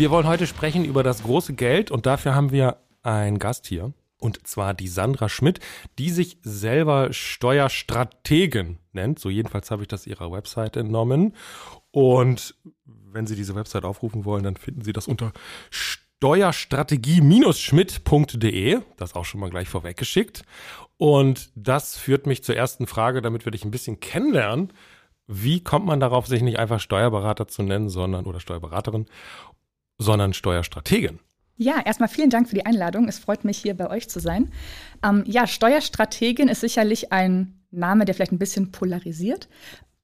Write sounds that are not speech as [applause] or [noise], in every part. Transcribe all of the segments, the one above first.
Wir wollen heute sprechen über das große Geld und dafür haben wir einen Gast hier. Und zwar die Sandra Schmidt, die sich selber Steuerstrategin nennt. So jedenfalls habe ich das ihrer Website entnommen. Und wenn Sie diese Website aufrufen wollen, dann finden Sie das unter steuerstrategie-schmidt.de. Das auch schon mal gleich vorweggeschickt. Und das führt mich zur ersten Frage, damit wir dich ein bisschen kennenlernen. Wie kommt man darauf, sich nicht einfach Steuerberater zu nennen, sondern oder Steuerberaterin? Sondern Steuerstrategin. Ja, erstmal vielen Dank für die Einladung. Es freut mich, hier bei euch zu sein. Ähm, ja, Steuerstrategin ist sicherlich ein Name, der vielleicht ein bisschen polarisiert.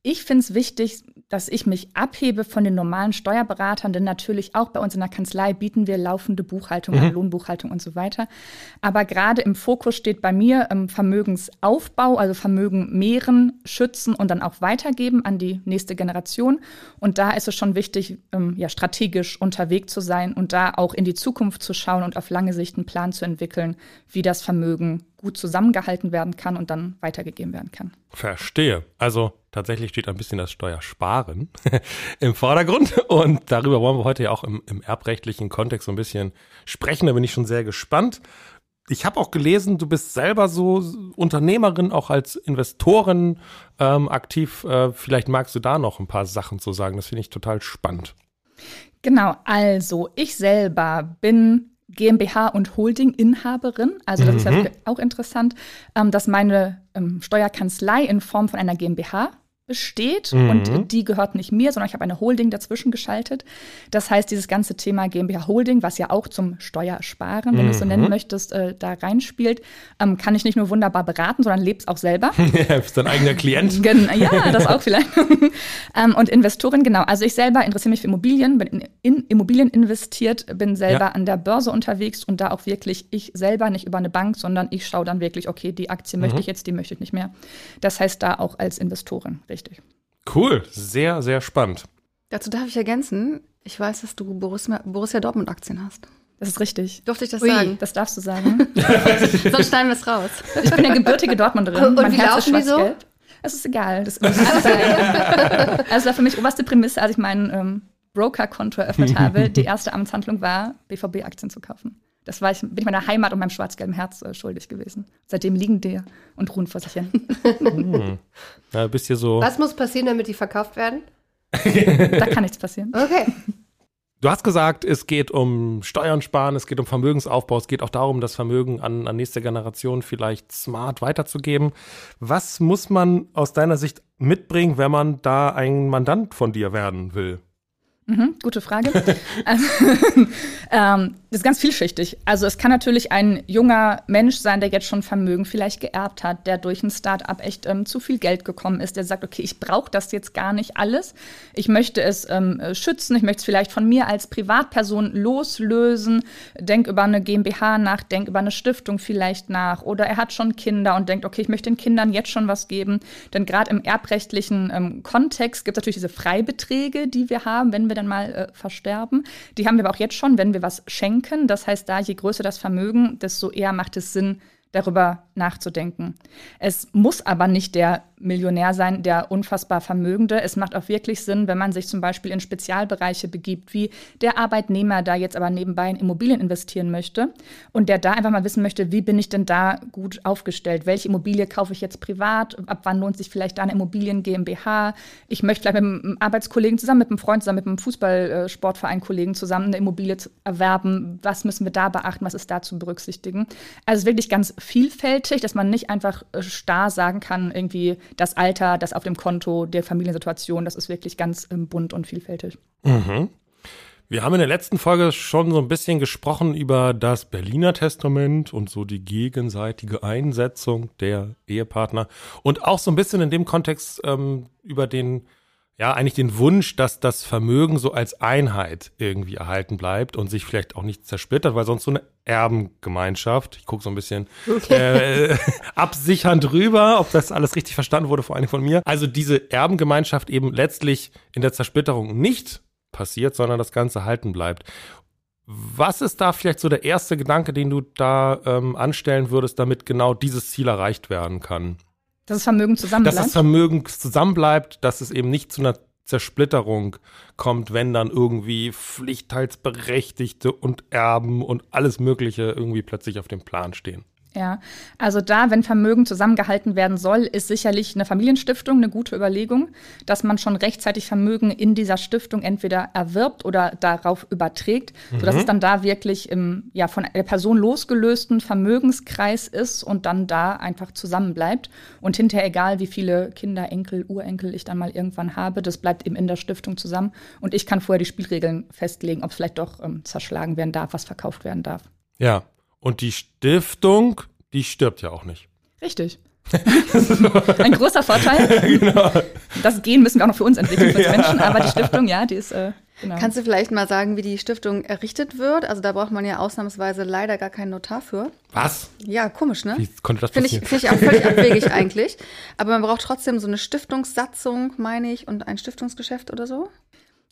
Ich finde es wichtig, dass ich mich abhebe von den normalen Steuerberatern, denn natürlich auch bei uns in der Kanzlei bieten wir laufende Buchhaltung, mhm. Lohnbuchhaltung und so weiter. Aber gerade im Fokus steht bei mir ähm, Vermögensaufbau, also Vermögen mehren, schützen und dann auch weitergeben an die nächste Generation. Und da ist es schon wichtig, ähm, ja, strategisch unterwegs zu sein und da auch in die Zukunft zu schauen und auf lange Sicht einen Plan zu entwickeln, wie das Vermögen gut zusammengehalten werden kann und dann weitergegeben werden kann. Verstehe. Also tatsächlich steht ein bisschen das Steuersparen [laughs] im Vordergrund und darüber wollen wir heute ja auch im, im erbrechtlichen Kontext so ein bisschen sprechen. Da bin ich schon sehr gespannt. Ich habe auch gelesen, du bist selber so Unternehmerin, auch als Investorin ähm, aktiv. Äh, vielleicht magst du da noch ein paar Sachen zu sagen. Das finde ich total spannend. Genau, also ich selber bin GmbH und Holding-Inhaberin. Also das mhm. ist ja mhm. auch interessant, ähm, dass meine ähm, Steuerkanzlei in Form von einer GmbH besteht mhm. und die gehört nicht mir, sondern ich habe eine Holding dazwischen geschaltet. Das heißt, dieses ganze Thema GmbH Holding, was ja auch zum Steuersparen, wenn mhm. du es so nennen mhm. möchtest, äh, da reinspielt, ähm, kann ich nicht nur wunderbar beraten, sondern leb's auch selber. [laughs] ja, bist dein eigener Klient. [laughs] ja, das auch vielleicht. [laughs] ähm, und Investorin, genau. Also ich selber interessiere mich für Immobilien, bin in, in Immobilien investiert, bin selber ja. an der Börse unterwegs und da auch wirklich ich selber, nicht über eine Bank, sondern ich schaue dann wirklich, okay, die Aktie mhm. möchte ich jetzt, die möchte ich nicht mehr. Das heißt da auch als Investorin richtig. Cool, sehr, sehr spannend. Dazu darf ich ergänzen, ich weiß, dass du Borussia, Borussia Dortmund Aktien hast. Das ist richtig. Durfte ich das Ui, sagen? Das darfst du sagen. [laughs] Sonst schneiden wir es raus. Ich bin ja gebürtige Dortmunderin. Und mein wie Herz laufen ist die so? Es ist egal. Das ist also war für mich oberste Prämisse, als ich mein ähm, Broker-Konto eröffnet [laughs] habe. Die erste Amtshandlung war, BVB-Aktien zu kaufen. Das war ich, bin ich meiner Heimat und meinem schwarz-gelben Herz äh, schuldig gewesen. Seitdem liegen die und ruhen vor sich hin. hm. ja, bist hier so. Was muss passieren, damit die verkauft werden? da kann nichts passieren. Okay. Du hast gesagt, es geht um Steuern sparen, es geht um Vermögensaufbau, es geht auch darum, das Vermögen an, an nächste Generation vielleicht smart weiterzugeben. Was muss man aus deiner Sicht mitbringen, wenn man da ein Mandant von dir werden will? Mhm, gute Frage. also, [laughs] ähm, das ist ganz vielschichtig. Also es kann natürlich ein junger Mensch sein, der jetzt schon Vermögen vielleicht geerbt hat, der durch ein Start-up echt ähm, zu viel Geld gekommen ist, der sagt, okay, ich brauche das jetzt gar nicht alles. Ich möchte es ähm, schützen, ich möchte es vielleicht von mir als Privatperson loslösen, denk über eine GmbH nach, denk über eine Stiftung vielleicht nach. Oder er hat schon Kinder und denkt, okay, ich möchte den Kindern jetzt schon was geben. Denn gerade im erbrechtlichen ähm, Kontext gibt es natürlich diese Freibeträge, die wir haben, wenn wir dann mal äh, versterben. Die haben wir aber auch jetzt schon, wenn wir was schenken. Das heißt, da je größer das Vermögen, desto eher macht es Sinn, darüber nachzudenken. Es muss aber nicht der Millionär sein, der unfassbar Vermögende. Es macht auch wirklich Sinn, wenn man sich zum Beispiel in Spezialbereiche begibt, wie der Arbeitnehmer da jetzt aber nebenbei in Immobilien investieren möchte und der da einfach mal wissen möchte, wie bin ich denn da gut aufgestellt? Welche Immobilie kaufe ich jetzt privat? Ab wann lohnt sich vielleicht da eine Immobilien GmbH? Ich möchte vielleicht mit einem Arbeitskollegen zusammen, mit einem Freund zusammen, mit einem Fußballsportverein-Kollegen zusammen eine Immobilie erwerben. Was müssen wir da beachten? Was ist da zu berücksichtigen? Also wirklich ganz vielfältig, dass man nicht einfach äh, starr sagen kann, irgendwie das Alter, das auf dem Konto, der Familiensituation, das ist wirklich ganz ähm, bunt und vielfältig. Mhm. Wir haben in der letzten Folge schon so ein bisschen gesprochen über das Berliner Testament und so die gegenseitige Einsetzung der Ehepartner und auch so ein bisschen in dem Kontext ähm, über den ja, eigentlich den Wunsch, dass das Vermögen so als Einheit irgendwie erhalten bleibt und sich vielleicht auch nicht zersplittert, weil sonst so eine Erbengemeinschaft, ich gucke so ein bisschen okay. äh, [laughs] absichernd drüber, ob das alles richtig verstanden wurde, vor allem von mir. Also diese Erbengemeinschaft eben letztlich in der Zersplitterung nicht passiert, sondern das Ganze halten bleibt. Was ist da vielleicht so der erste Gedanke, den du da ähm, anstellen würdest, damit genau dieses Ziel erreicht werden kann? Dass das Vermögen zusammenbleibt? Dass das Vermögen zusammenbleibt, dass es eben nicht zu einer Zersplitterung kommt, wenn dann irgendwie Pflichtteilsberechtigte und Erben und alles Mögliche irgendwie plötzlich auf dem Plan stehen. Ja, also da, wenn Vermögen zusammengehalten werden soll, ist sicherlich eine Familienstiftung eine gute Überlegung, dass man schon rechtzeitig Vermögen in dieser Stiftung entweder erwirbt oder darauf überträgt, mhm. sodass es dann da wirklich im ja, von der Person losgelösten Vermögenskreis ist und dann da einfach zusammenbleibt. Und hinterher, egal wie viele Kinder, Enkel, Urenkel ich dann mal irgendwann habe, das bleibt eben in der Stiftung zusammen. Und ich kann vorher die Spielregeln festlegen, ob es vielleicht doch ähm, zerschlagen werden darf, was verkauft werden darf. Ja, und die Stiftung, die stirbt ja auch nicht. Richtig. [laughs] Ein großer Vorteil. genau. Das Gen müssen wir auch noch für uns entwickeln, für uns ja. Menschen, aber die Stiftung, ja, die ist. Äh, genau. Kannst du vielleicht mal sagen, wie die Stiftung errichtet wird? Also da braucht man ja ausnahmsweise leider gar keinen Notar für. Was? Ja, komisch, ne? Wie konnte das? Finde ich, find ich auch völlig [laughs] abwegig eigentlich. Aber man braucht trotzdem so eine Stiftungssatzung, meine ich, und ein Stiftungsgeschäft oder so?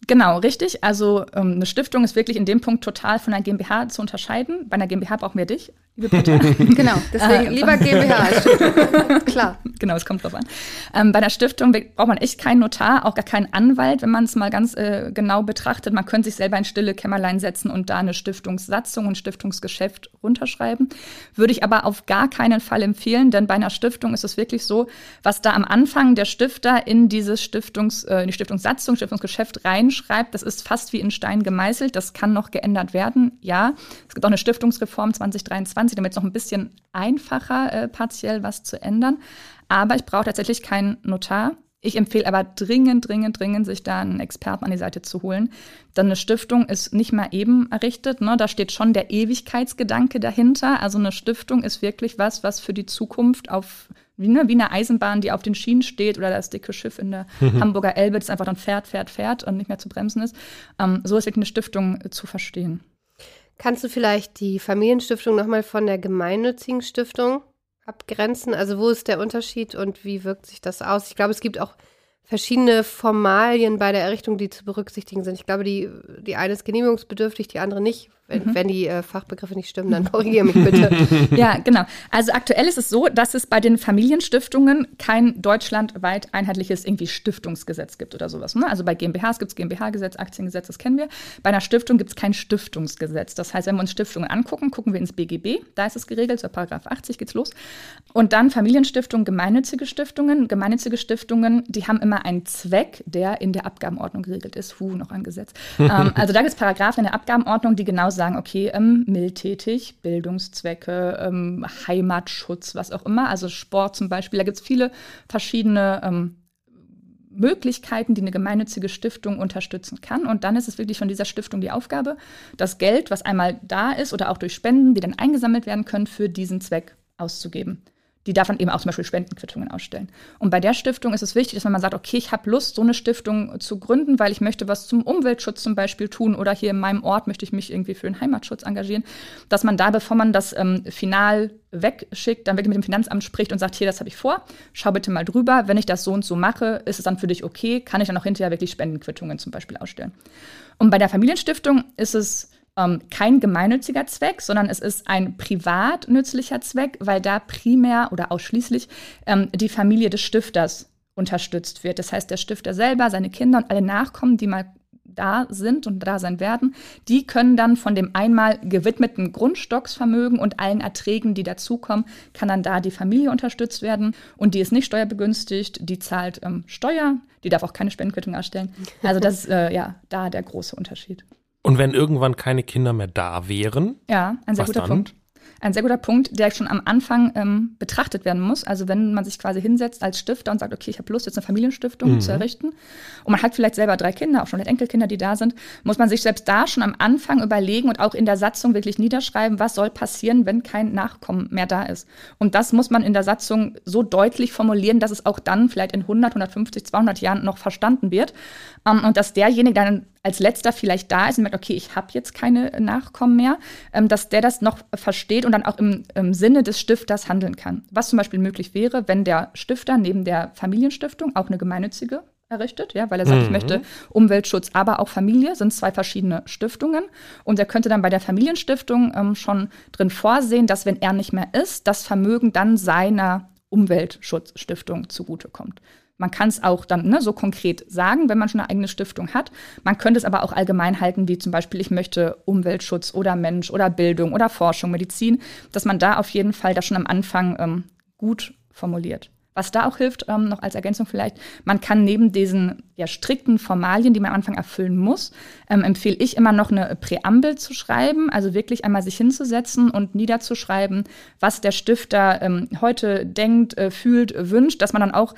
Genau, richtig. Also ähm, eine Stiftung ist wirklich in dem Punkt total von einer GmbH zu unterscheiden. Bei einer GmbH brauchen wir dich, liebe Britta. [laughs] genau, deswegen äh, lieber GmbH als Stiftung. [laughs] Klar. Genau, es kommt drauf an. Ähm, bei einer Stiftung braucht man echt keinen Notar, auch gar keinen Anwalt, wenn man es mal ganz äh, genau betrachtet. Man könnte sich selber in stille Kämmerlein setzen und da eine Stiftungssatzung und Stiftungsgeschäft runterschreiben. Würde ich aber auf gar keinen Fall empfehlen, denn bei einer Stiftung ist es wirklich so, was da am Anfang der Stifter in dieses Stiftungs, äh, in die Stiftungssatzung, Stiftungsgeschäft rein schreibt, das ist fast wie in Stein gemeißelt. Das kann noch geändert werden, ja. Es gibt auch eine Stiftungsreform 2023, damit es noch ein bisschen einfacher äh, partiell was zu ändern. Aber ich brauche tatsächlich keinen Notar. Ich empfehle aber dringend, dringend, dringend, sich da einen Experten an die Seite zu holen. Denn eine Stiftung ist nicht mal eben errichtet. Ne? Da steht schon der Ewigkeitsgedanke dahinter. Also eine Stiftung ist wirklich was, was für die Zukunft auf wie, ne, wie eine Eisenbahn, die auf den Schienen steht oder das dicke Schiff in der mhm. Hamburger Elbe, das einfach dann fährt, fährt, fährt und nicht mehr zu bremsen ist. Ähm, so ist wirklich eine Stiftung äh, zu verstehen. Kannst du vielleicht die Familienstiftung nochmal von der gemeinnützigen Stiftung abgrenzen? Also wo ist der Unterschied und wie wirkt sich das aus? Ich glaube, es gibt auch verschiedene Formalien bei der Errichtung, die zu berücksichtigen sind. Ich glaube, die, die eine ist genehmigungsbedürftig, die andere nicht. Wenn, mhm. wenn die äh, Fachbegriffe nicht stimmen, dann korrigiere mich bitte. [laughs] [laughs] ja, genau. Also aktuell ist es so, dass es bei den Familienstiftungen kein deutschlandweit einheitliches irgendwie Stiftungsgesetz gibt oder sowas. Ne? Also bei GmbHs gibt es GmbH-Gesetz, Aktiengesetz, das kennen wir. Bei einer Stiftung gibt es kein Stiftungsgesetz. Das heißt, wenn wir uns Stiftungen angucken, gucken wir ins BGB. Da ist es geregelt, so Paragraph 80 geht's los. Und dann Familienstiftungen, gemeinnützige Stiftungen. Gemeinnützige Stiftungen, die haben immer einen Zweck, der in der Abgabenordnung geregelt ist. Hu, noch ein Gesetz. [laughs] ähm, also da gibt es Paragraphen in der Abgabenordnung, die genau sagen, okay, ähm, mildtätig, Bildungszwecke, ähm, Heimatschutz, was auch immer, also Sport zum Beispiel. Da gibt es viele verschiedene ähm, Möglichkeiten, die eine gemeinnützige Stiftung unterstützen kann. Und dann ist es wirklich von dieser Stiftung die Aufgabe, das Geld, was einmal da ist oder auch durch Spenden, die dann eingesammelt werden können, für diesen Zweck auszugeben die darf dann eben auch zum Beispiel Spendenquittungen ausstellen. Und bei der Stiftung ist es wichtig, dass wenn man sagt, okay, ich habe Lust, so eine Stiftung zu gründen, weil ich möchte was zum Umweltschutz zum Beispiel tun oder hier in meinem Ort möchte ich mich irgendwie für den Heimatschutz engagieren, dass man da, bevor man das ähm, final wegschickt, dann wirklich mit dem Finanzamt spricht und sagt, hier, das habe ich vor, schau bitte mal drüber, wenn ich das so und so mache, ist es dann für dich okay, kann ich dann auch hinterher wirklich Spendenquittungen zum Beispiel ausstellen. Und bei der Familienstiftung ist es ähm, kein gemeinnütziger Zweck, sondern es ist ein privat nützlicher Zweck, weil da primär oder ausschließlich ähm, die Familie des Stifters unterstützt wird. Das heißt, der Stifter selber, seine Kinder und alle Nachkommen, die mal da sind und da sein werden, die können dann von dem einmal gewidmeten Grundstocksvermögen und allen Erträgen, die dazukommen, kann dann da die Familie unterstützt werden. Und die ist nicht steuerbegünstigt, die zahlt ähm, Steuer, die darf auch keine Spendenquittung erstellen. Also das ist äh, ja da der große Unterschied. Und wenn irgendwann keine Kinder mehr da wären? Ja, ein sehr guter dann? Punkt. Ein sehr guter Punkt, der schon am Anfang ähm, betrachtet werden muss. Also wenn man sich quasi hinsetzt als Stifter und sagt, okay, ich habe Lust, jetzt eine Familienstiftung Mhm. zu errichten und man hat vielleicht selber drei Kinder, auch schon vielleicht Enkelkinder, die da sind, muss man sich selbst da schon am Anfang überlegen und auch in der Satzung wirklich niederschreiben, was soll passieren, wenn kein Nachkommen mehr da ist. Und das muss man in der Satzung so deutlich formulieren, dass es auch dann vielleicht in 100, 150, 200 Jahren noch verstanden wird. Ähm, und dass derjenige dann als letzter vielleicht da ist und merkt, okay, ich habe jetzt keine Nachkommen mehr, ähm, dass der das noch versteht und dann auch im, im Sinne des Stifters handeln kann. Was zum Beispiel möglich wäre, wenn der Stifter neben der Familienstiftung auch eine gemeinnützige errichtet, ja, weil er sagt, ich möchte Umweltschutz, aber auch Familie, sind zwei verschiedene Stiftungen. Und er könnte dann bei der Familienstiftung ähm, schon drin vorsehen, dass wenn er nicht mehr ist, das Vermögen dann seiner Umweltschutzstiftung zugutekommt. Man kann es auch dann ne, so konkret sagen, wenn man schon eine eigene Stiftung hat. Man könnte es aber auch allgemein halten, wie zum Beispiel, ich möchte Umweltschutz oder Mensch oder Bildung oder Forschung, Medizin, dass man da auf jeden Fall das schon am Anfang ähm, gut formuliert. Was da auch hilft, ähm, noch als Ergänzung vielleicht, man kann neben diesen ja, strikten Formalien, die man am Anfang erfüllen muss, ähm, empfehle ich immer noch eine Präambel zu schreiben, also wirklich einmal sich hinzusetzen und niederzuschreiben, was der Stifter ähm, heute denkt, äh, fühlt, wünscht, dass man dann auch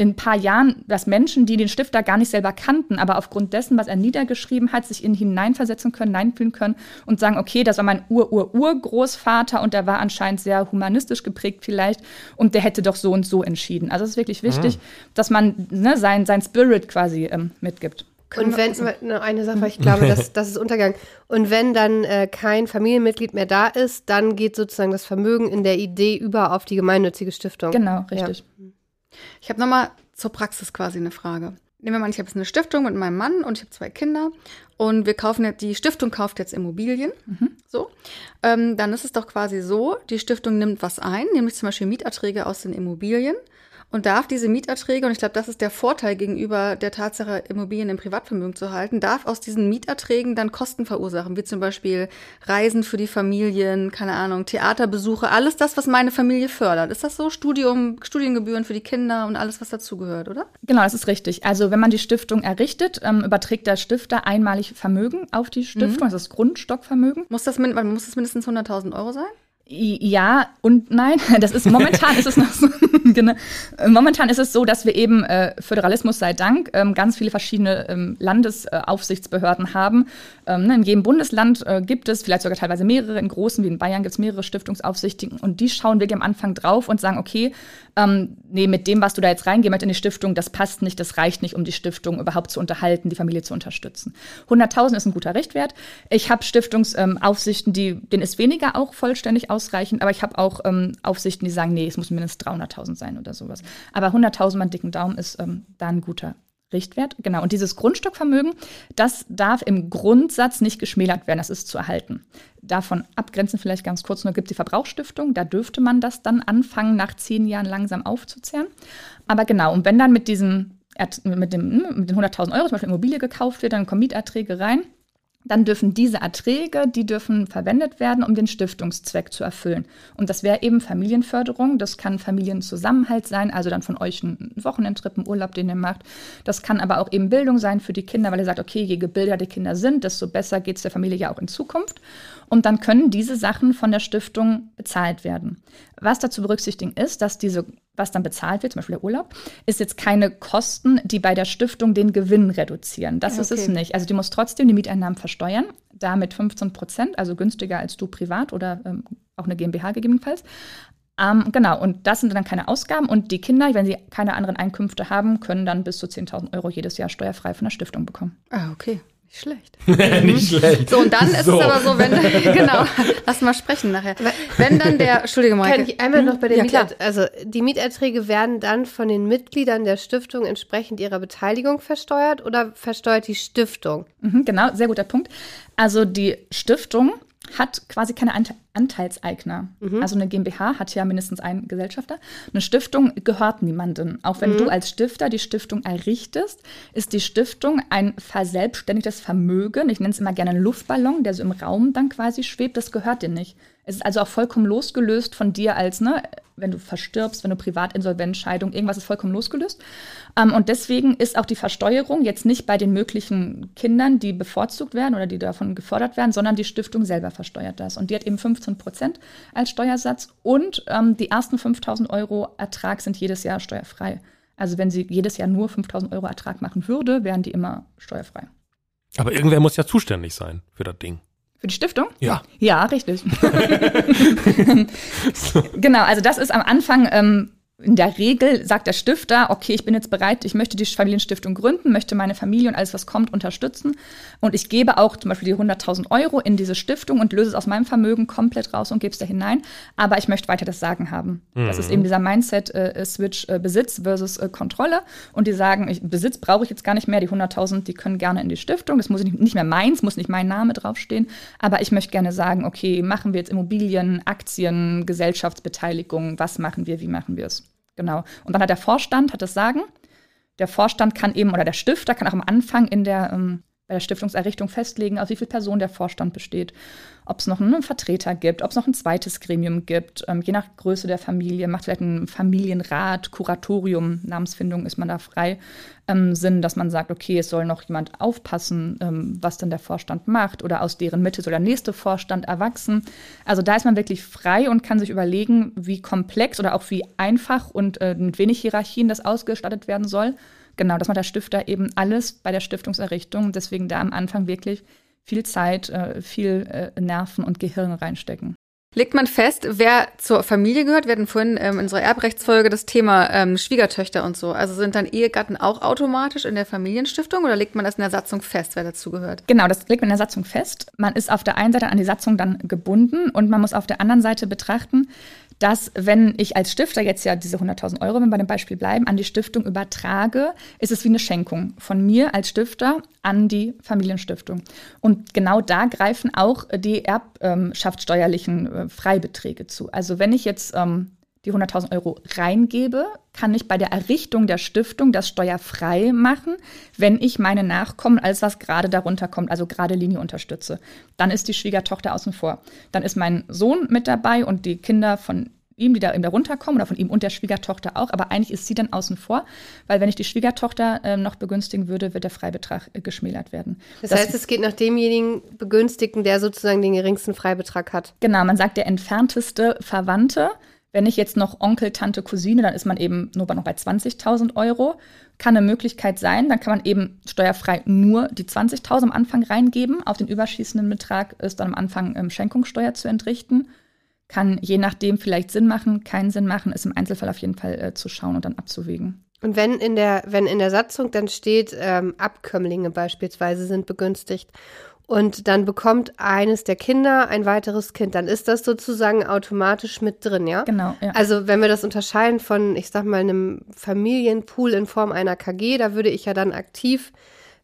in ein paar Jahren, dass Menschen, die den Stifter gar nicht selber kannten, aber aufgrund dessen, was er niedergeschrieben hat, sich in ihn hineinversetzen können, hineinfühlen können und sagen, okay, das war mein Ur-Ur-Urgroßvater und der war anscheinend sehr humanistisch geprägt vielleicht und der hätte doch so und so entschieden. Also es ist wirklich wichtig, dass man ne, sein, sein Spirit quasi ähm, mitgibt. Und wenn, noch eine Sache, weil ich glaube, das, [laughs] das ist Untergang. Und wenn dann äh, kein Familienmitglied mehr da ist, dann geht sozusagen das Vermögen in der Idee über auf die gemeinnützige Stiftung. Genau, richtig. Ich habe nochmal zur Praxis quasi eine Frage. Nehmen wir mal, ich habe jetzt eine Stiftung mit meinem Mann und ich habe zwei Kinder und wir kaufen jetzt, die Stiftung kauft jetzt Immobilien. So. Ähm, dann ist es doch quasi so, die Stiftung nimmt was ein, nämlich zum Beispiel Mieterträge aus den Immobilien und darf diese Mieterträge, und ich glaube, das ist der Vorteil gegenüber der Tatsache, Immobilien im Privatvermögen zu halten, darf aus diesen Mieterträgen dann Kosten verursachen, wie zum Beispiel Reisen für die Familien, keine Ahnung, Theaterbesuche, alles das, was meine Familie fördert. Ist das so? Studium, Studiengebühren für die Kinder und alles, was dazugehört, oder? Genau, das ist richtig. Also wenn man die Stiftung errichtet, ähm, überträgt der Stifter einmalig Vermögen auf die Stiftung, das ist das Grundstockvermögen. Muss das, muss das mindestens 100.000 Euro sein? Ja und nein. [laughs] Das ist momentan ist es noch so. [laughs] genau. Äh, Momentan ist es so, dass wir eben äh, Föderalismus sei Dank ähm, ganz viele verschiedene ähm, Landesaufsichtsbehörden haben. Ähm, ne, in jedem Bundesland äh, gibt es vielleicht sogar teilweise mehrere. In großen wie in Bayern gibt es mehrere Stiftungsaufsichtigen und die schauen wirklich am Anfang drauf und sagen, okay, ähm, nee, mit dem, was du da jetzt reingehen möchtest in die Stiftung, das passt nicht, das reicht nicht, um die Stiftung überhaupt zu unterhalten, die Familie zu unterstützen. 100.000 ist ein guter Richtwert. Ich habe Stiftungsaufsichten, die, denen ist weniger auch vollständig ausreichend, aber ich habe auch ähm, Aufsichten, die sagen, nee, es muss mindestens 300.000 sein oder sowas. Aber 100.000 mal dicken Daumen ist ähm, da ein guter Richtwert. Genau. Und dieses Grundstockvermögen, das darf im Grundsatz nicht geschmälert werden. Das ist zu erhalten. Davon abgrenzen vielleicht ganz kurz nur gibt die Verbrauchsstiftung. Da dürfte man das dann anfangen, nach zehn Jahren langsam aufzuzehren. Aber genau. Und wenn dann mit diesem mit, dem, mit den 100.000 Euro zum Beispiel Immobilie gekauft wird, dann kommen Mieterträge rein. Dann dürfen diese Erträge, die dürfen verwendet werden, um den Stiftungszweck zu erfüllen. Und das wäre eben Familienförderung. Das kann Familienzusammenhalt sein, also dann von euch ein Wochenendtrip, ein Urlaub, den ihr macht. Das kann aber auch eben Bildung sein für die Kinder, weil ihr sagt, okay, je gebildeter die Kinder sind, desto besser geht es der Familie ja auch in Zukunft. Und dann können diese Sachen von der Stiftung bezahlt werden. Was dazu berücksichtigen ist, dass diese, was dann bezahlt wird, zum Beispiel der Urlaub, ist jetzt keine Kosten, die bei der Stiftung den Gewinn reduzieren. Das Ja, ist es okay. nicht. Also die muss trotzdem die Mieteinnahmen versteuern, damit 15 Prozent, also günstiger als du privat oder ähm, auch eine GmbH gegebenenfalls. Ähm, genau, und das sind dann keine Ausgaben. Und die Kinder, wenn sie keine anderen Einkünfte haben, können dann bis zu 10.000 Euro jedes Jahr steuerfrei von der Stiftung bekommen. Ah, okay. Nicht schlecht. [laughs] Nicht schlecht. So, und dann ist So. es aber so, wenn, [laughs] genau, lass mal sprechen nachher. Wenn dann der, Entschuldige, Kann Maike. ich einmal noch bei den Ja, klar. Mieterträgen, also die Mieterträge werden dann von den Mitgliedern der Stiftung entsprechend ihrer Beteiligung versteuert oder versteuert die Stiftung? Mhm, genau, sehr guter Punkt. Also die Stiftung hat quasi keine Ante Anteilseigner. Also eine GmbH hat ja mindestens einen Gesellschafter. Eine Stiftung gehört niemandem. Auch wenn du als Stifter die Stiftung errichtest, ist die Stiftung ein verselbstständigtes Vermögen. Ich nenne es immer gerne einen Luftballon, der so im Raum dann quasi schwebt. Das gehört dir nicht. Es ist also auch vollkommen losgelöst von dir als ne, wenn du verstirbst, wenn du Privatinsolvenzscheidung, irgendwas ist vollkommen losgelöst. Ähm, und deswegen ist auch die Versteuerung jetzt nicht bei den möglichen Kindern, die bevorzugt werden oder die davon gefördert werden, sondern die Stiftung selber versteuert das. Und die hat eben 15 Prozent als Steuersatz und ähm, die ersten 5000 Euro Ertrag sind jedes Jahr steuerfrei. Also wenn sie jedes Jahr nur 5000 Euro Ertrag machen würde, wären die immer steuerfrei. Aber irgendwer muss ja zuständig sein für das Ding. Für die Stiftung? Ja. Ja, richtig. [laughs] genau, also das ist am Anfang ähm, in der Regel sagt der Stifter, okay, ich bin jetzt bereit, ich möchte die Familienstiftung gründen, möchte meine Familie und alles, was kommt, unterstützen. Und ich gebe auch zum Beispiel die 100.000 Euro in diese Stiftung und löse es aus meinem Vermögen komplett raus und gebe es da hinein. Aber ich möchte weiter das Sagen haben. Mhm. Das ist mhm. eben dieser Mindset-Switch äh, äh, Besitz versus äh, Kontrolle. Und die sagen, ich, Besitz brauche ich jetzt gar nicht mehr. Die 100.000, die können gerne in die Stiftung. Das muss nicht, nicht mehr meins, muss nicht mein Name draufstehen. Aber ich möchte gerne sagen, okay, machen wir jetzt Immobilien, Aktien, Gesellschaftsbeteiligung, was machen wir, wie machen wir es? Genau. Und dann hat der Vorstand, hat das Sagen. Der Vorstand kann eben, oder der Stifter kann auch am Anfang in der, ähm, bei der Stiftungserrichtung festlegen, aus wie viel Personen der Vorstand besteht ob es noch einen Vertreter gibt, ob es noch ein zweites Gremium gibt, ähm, je nach Größe der Familie, macht vielleicht ein Familienrat, Kuratorium, Namensfindung ist man da frei, ähm, Sinn, dass man sagt, okay, es soll noch jemand aufpassen, ähm, was dann der Vorstand macht oder aus deren Mitte soll der nächste Vorstand erwachsen. Also da ist man wirklich frei und kann sich überlegen, wie komplex oder auch wie einfach und äh, mit wenig Hierarchien das ausgestattet werden soll. Genau, das macht der Stifter eben alles bei der Stiftungserrichtung. Deswegen da am Anfang wirklich viel Zeit, äh, viel äh, Nerven und Gehirn reinstecken. Legt man fest, wer zur Familie gehört? Wir hatten vorhin ähm, in unserer Erbrechtsfolge das Thema ähm, Schwiegertöchter und so. Also sind dann Ehegatten auch automatisch in der Familienstiftung oder legt man das in der Satzung fest, wer dazu gehört? Genau, das legt man in der Satzung fest. Man ist auf der einen Seite an die Satzung dann gebunden und man muss auf der anderen Seite betrachten, dass wenn ich als Stifter jetzt ja diese 100.000 Euro, wenn wir bei dem Beispiel bleiben, an die Stiftung übertrage, ist es wie eine Schenkung von mir als Stifter an die Familienstiftung. Und genau da greifen auch die erbschaftssteuerlichen äh, Freibeträge zu. Also wenn ich jetzt ähm, die 100.000 Euro reingebe, kann ich bei der Errichtung der Stiftung das steuerfrei machen, wenn ich meine Nachkommen, alles was gerade darunter kommt, also gerade Linie unterstütze. Dann ist die Schwiegertochter außen vor. Dann ist mein Sohn mit dabei und die Kinder von ihm, die da eben darunter kommen, oder von ihm und der Schwiegertochter auch, aber eigentlich ist sie dann außen vor, weil wenn ich die Schwiegertochter äh, noch begünstigen würde, wird der Freibetrag äh, geschmälert werden. Das, das heißt, es geht nach demjenigen Begünstigten, der sozusagen den geringsten Freibetrag hat. Genau, man sagt der entfernteste Verwandte wenn ich jetzt noch Onkel, Tante, Cousine, dann ist man eben nur noch bei 20.000 Euro. Kann eine Möglichkeit sein, dann kann man eben steuerfrei nur die 20.000 am Anfang reingeben. Auf den überschießenden Betrag ist dann am Anfang ähm, Schenkungssteuer zu entrichten. Kann je nachdem vielleicht Sinn machen, keinen Sinn machen, ist im Einzelfall auf jeden Fall äh, zu schauen und dann abzuwägen. Und wenn in der, wenn in der Satzung dann steht, ähm, Abkömmlinge beispielsweise sind begünstigt und dann bekommt eines der Kinder ein weiteres Kind, dann ist das sozusagen automatisch mit drin, ja? Genau. Ja. Also wenn wir das unterscheiden von, ich sag mal, einem Familienpool in Form einer KG, da würde ich ja dann aktiv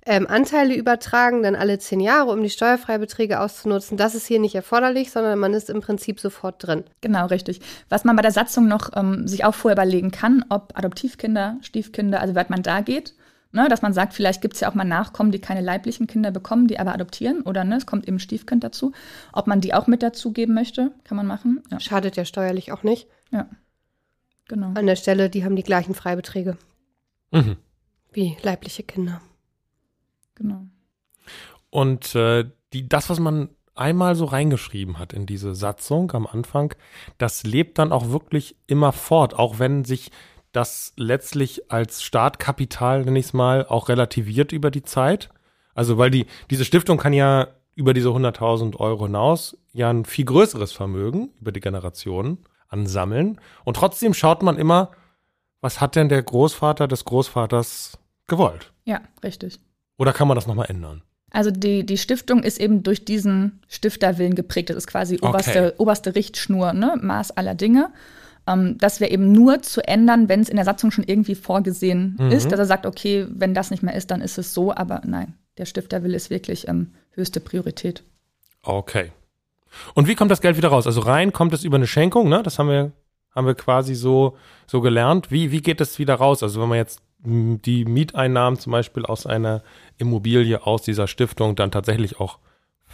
ähm, Anteile übertragen, dann alle zehn Jahre, um die Steuerfreibeträge auszunutzen. Das ist hier nicht erforderlich, sondern man ist im Prinzip sofort drin. Genau, richtig. Was man bei der Satzung noch ähm, sich auch vorher überlegen kann, ob Adoptivkinder, Stiefkinder, also weit man da geht Ne, dass man sagt, vielleicht gibt es ja auch mal Nachkommen, die keine leiblichen Kinder bekommen, die aber adoptieren oder ne, es kommt eben Stiefkind dazu. Ob man die auch mit dazugeben möchte, kann man machen. Ja. Schadet ja steuerlich auch nicht. Ja, genau. An der Stelle, die haben die gleichen Freibeträge mhm. wie leibliche Kinder. Genau. Und äh, die, das, was man einmal so reingeschrieben hat in diese Satzung am Anfang, das lebt dann auch wirklich immer fort, auch wenn sich das letztlich als Startkapital, nenne ich es mal, auch relativiert über die Zeit. Also, weil die, diese Stiftung kann ja über diese 100.000 Euro hinaus ja ein viel größeres Vermögen über die Generationen ansammeln. Und trotzdem schaut man immer, was hat denn der Großvater des Großvaters gewollt? Ja, richtig. Oder kann man das nochmal ändern? Also die, die Stiftung ist eben durch diesen Stifterwillen geprägt. Das ist quasi oberste, okay. oberste Richtschnur, ne? Maß aller Dinge ähm, das wäre eben nur zu ändern, wenn es in der Satzung schon irgendwie vorgesehen mhm. ist, dass er sagt, okay, wenn das nicht mehr ist, dann ist es so, aber nein, der Stifterwille ist wirklich ähm, höchste Priorität. Okay. Und wie kommt das Geld wieder raus? Also rein kommt es über eine Schenkung, ne? Das haben wir, haben wir quasi so, so gelernt. Wie, wie geht es wieder raus? Also wenn man jetzt die Mieteinnahmen zum Beispiel aus einer Immobilie, aus dieser Stiftung dann tatsächlich auch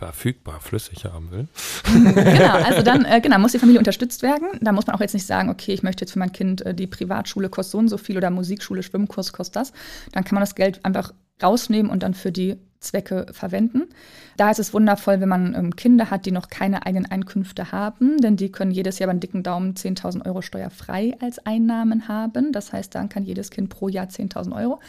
verfügbar flüssig haben will. genau, also dann äh, genau, muss die Familie unterstützt werden. Da muss man auch jetzt nicht sagen, okay, ich möchte jetzt für mein Kind äh, die Privatschule kostet so und so viel oder Musikschule, Schwimmkurs kostet das. Dann kann man das Geld einfach rausnehmen und dann für die Zwecke verwenden. Da ist es wundervoll, wenn man ähm, Kinder hat, die noch keine eigenen Einkünfte haben, denn die können jedes Jahr beim dicken Daumen 10.000 Euro steuerfrei als Einnahmen haben. Das heißt, dann kann jedes Kind pro Jahr 10.000 Euro.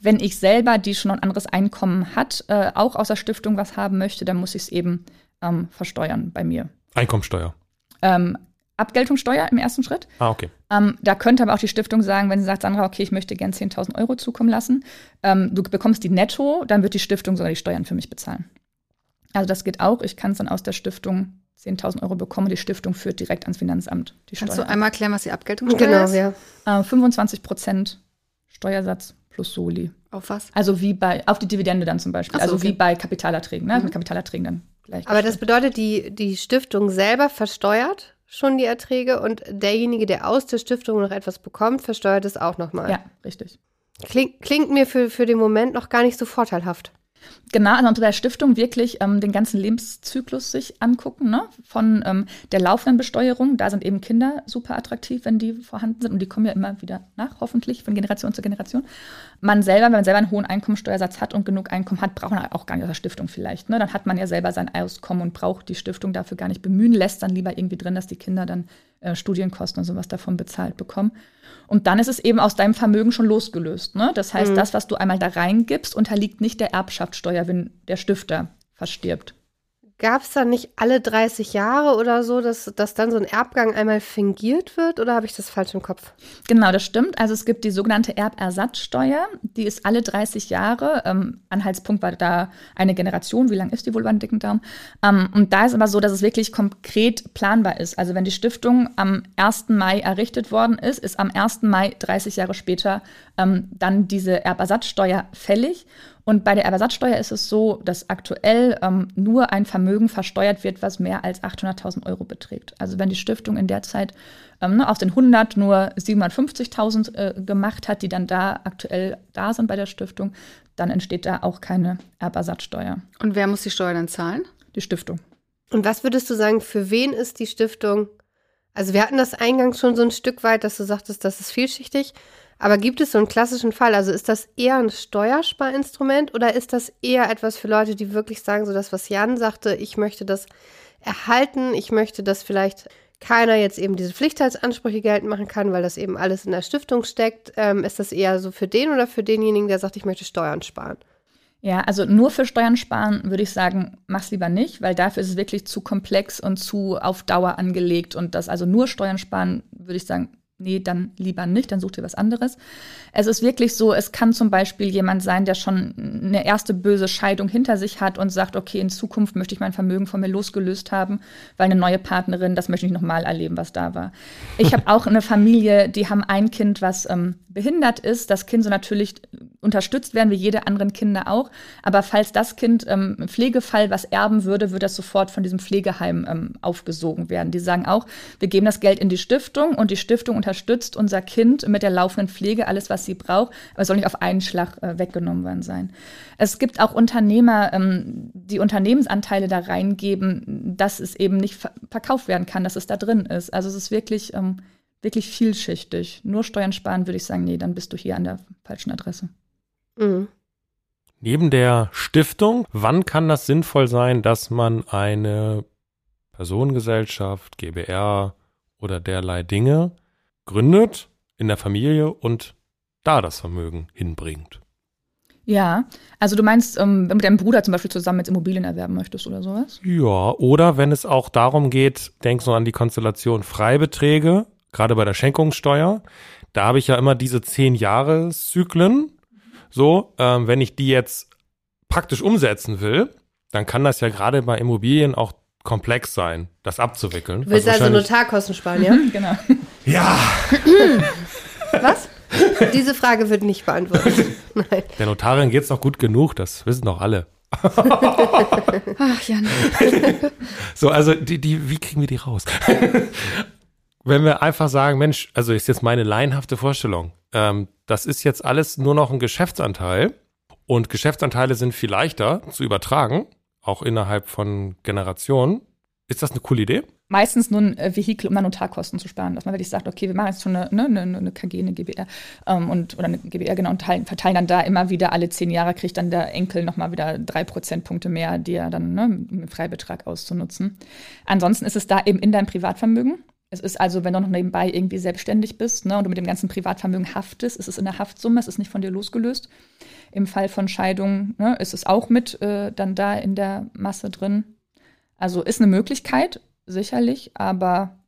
Wenn ich selber, die schon ein anderes Einkommen hat, äh, auch aus der Stiftung was haben möchte, dann muss ich es eben ähm, versteuern bei mir. Einkommensteuer. Ähm, Abgeltungssteuer im ersten Schritt. Ah, okay. Ähm, da könnte aber auch die Stiftung sagen, wenn sie sagt, Sandra, okay, ich möchte gern 10.000 Euro zukommen lassen, ähm, du bekommst die netto, dann wird die Stiftung sogar die Steuern für mich bezahlen. Also das geht auch. Ich kann es dann aus der Stiftung 10.000 Euro bekommen. Die Stiftung führt direkt ans Finanzamt die Kannst Steuer. du einmal erklären, was die Abgeltungssteuer Genau, ist? ja. Äh, 25 Prozent Steuersatz plus Soli. Auf was? Also wie bei, auf die Dividende dann zum Beispiel. So, also okay. wie bei Kapitalerträgen, ne? Mhm. Mit Kapitalerträgen dann gleich. Aber das bedeutet, die, die Stiftung selber versteuert schon die Erträge und derjenige, der aus der Stiftung noch etwas bekommt, versteuert es auch nochmal. Ja, richtig. Klingt, klingt mir für, für den Moment noch gar nicht so vorteilhaft. Genau, also bei der Stiftung wirklich ähm, den ganzen Lebenszyklus sich angucken, ne? von ähm, der laufenden Besteuerung. Da sind eben Kinder super attraktiv, wenn die vorhanden sind und die kommen ja immer wieder nach, hoffentlich von Generation zu Generation. Man selber, wenn man selber einen hohen Einkommensteuersatz hat und genug Einkommen hat, braucht man auch gar nicht aus der Stiftung vielleicht. Ne? Dann hat man ja selber sein Auskommen und braucht die Stiftung dafür gar nicht bemühen, lässt dann lieber irgendwie drin, dass die Kinder dann äh, Studienkosten und sowas davon bezahlt bekommen. Und dann ist es eben aus deinem Vermögen schon losgelöst. Ne? Das heißt, Mhm. das, was du einmal da reingibst, unterliegt nicht der Erbschaftssteuer, wenn der Stifter verstirbt. Gab es da nicht alle 30 Jahre oder so, dass, dass dann so ein Erbgang einmal fingiert wird oder habe ich das falsch im Kopf? Genau, das stimmt. Also es gibt die sogenannte Erbersatzsteuer, die ist alle 30 Jahre. Ähm, Anhaltspunkt war da eine Generation. Wie lang ist die wohl beim dicken Daumen? Ähm, und da ist aber so, dass es wirklich konkret planbar ist. Also wenn die Stiftung am 1. Mai errichtet worden ist, ist am 1. Mai 30 Jahre später ähm, dann diese Erbersatzsteuer fällig. Und bei der Erbersatzsteuer ist es so, dass aktuell ähm, nur ein Vermögen versteuert wird, was mehr als 800.000 Euro beträgt. Also wenn die Stiftung in der Zeit ähm, ne, aus den 100 nur 750.000 äh, gemacht hat, die dann da aktuell da sind bei der Stiftung, dann entsteht da auch keine Erbersatzsteuer. Und wer muss die Steuer dann zahlen? Die Stiftung. Und was würdest du sagen, für wen ist die Stiftung? Also wir hatten das eingangs schon so ein Stück weit, dass du sagtest, das ist vielschichtig. Aber gibt es so einen klassischen Fall? Also ist das eher ein Steuersparinstrument oder ist das eher etwas für Leute, die wirklich sagen, so das, was Jan sagte, ich möchte das erhalten, ich möchte, dass vielleicht keiner jetzt eben diese Pflichtheitsansprüche geltend machen kann, weil das eben alles in der Stiftung steckt. Ähm, ist das eher so für den oder für denjenigen, der sagt, ich möchte Steuern sparen? Ja, also nur für Steuern sparen würde ich sagen, mach's lieber nicht, weil dafür ist es wirklich zu komplex und zu auf Dauer angelegt. Und das also nur Steuern sparen, würde ich sagen, nee, dann lieber nicht, dann such dir was anderes. Es ist wirklich so, es kann zum Beispiel jemand sein, der schon eine erste böse Scheidung hinter sich hat und sagt, okay, in Zukunft möchte ich mein Vermögen von mir losgelöst haben, weil eine neue Partnerin, das möchte ich nochmal erleben, was da war. Ich [laughs] habe auch eine Familie, die haben ein Kind, was ähm, behindert ist. Das Kind soll natürlich unterstützt werden, wie jede anderen Kinder auch. Aber falls das Kind ähm, im Pflegefall was erben würde, würde das sofort von diesem Pflegeheim ähm, aufgesogen werden. Die sagen auch, wir geben das Geld in die Stiftung und die Stiftung unterstützt unser Kind mit der laufenden Pflege, alles, was sie braucht, aber es soll nicht auf einen Schlag äh, weggenommen worden sein. Es gibt auch Unternehmer, ähm, die Unternehmensanteile da reingeben, dass es eben nicht ver verkauft werden kann, dass es da drin ist. Also es ist wirklich, ähm, wirklich vielschichtig. Nur Steuern sparen würde ich sagen, nee, dann bist du hier an der falschen Adresse. Mhm. Neben der Stiftung, wann kann das sinnvoll sein, dass man eine Personengesellschaft, GBR oder derlei Dinge gründet in der Familie und da das Vermögen hinbringt? Ja, also du meinst, ähm, wenn du mit deinem Bruder zum Beispiel zusammen jetzt Immobilien erwerben möchtest oder sowas? Ja, oder wenn es auch darum geht, denk so an die Konstellation Freibeträge, gerade bei der Schenkungssteuer, da habe ich ja immer diese zehn Jahreszyklen. So, ähm, wenn ich die jetzt praktisch umsetzen will, dann kann das ja gerade bei Immobilien auch komplex sein, das abzuwickeln. Du willst also wahrscheinlich- Notarkosten sparen, ja? Genau. Ja, [laughs] Was? Diese Frage wird nicht beantwortet. [laughs] Nein. der Notarin geht's doch gut genug, das wissen doch alle. [laughs] Ach, Jan. So, also die, die, wie kriegen wir die raus? Wenn wir einfach sagen, Mensch, also ist jetzt meine laienhafte Vorstellung, ähm, das ist jetzt alles nur noch ein Geschäftsanteil und Geschäftsanteile sind viel leichter zu übertragen auch innerhalb von Generationen. Ist das eine coole Idee? meistens nur ein äh, Vehikel, um dann Notarkosten zu sparen. Dass man wirklich sagt, okay, wir machen jetzt schon eine, ne, eine, eine KG, eine GBR ähm, und, oder eine GBR, genau, und teilen, verteilen dann da immer wieder alle zehn Jahre, kriegt dann der Enkel nochmal wieder drei Prozentpunkte mehr, die er dann ne, im Freibetrag auszunutzen. Ansonsten ist es da eben in deinem Privatvermögen. Es ist also, wenn du noch nebenbei irgendwie selbstständig bist ne, und du mit dem ganzen Privatvermögen haftest, ist es in der Haftsumme, es ist nicht von dir losgelöst. Im Fall von Scheidung ne, ist es auch mit äh, dann da in der Masse drin. Also ist eine Möglichkeit, sicherlich, aber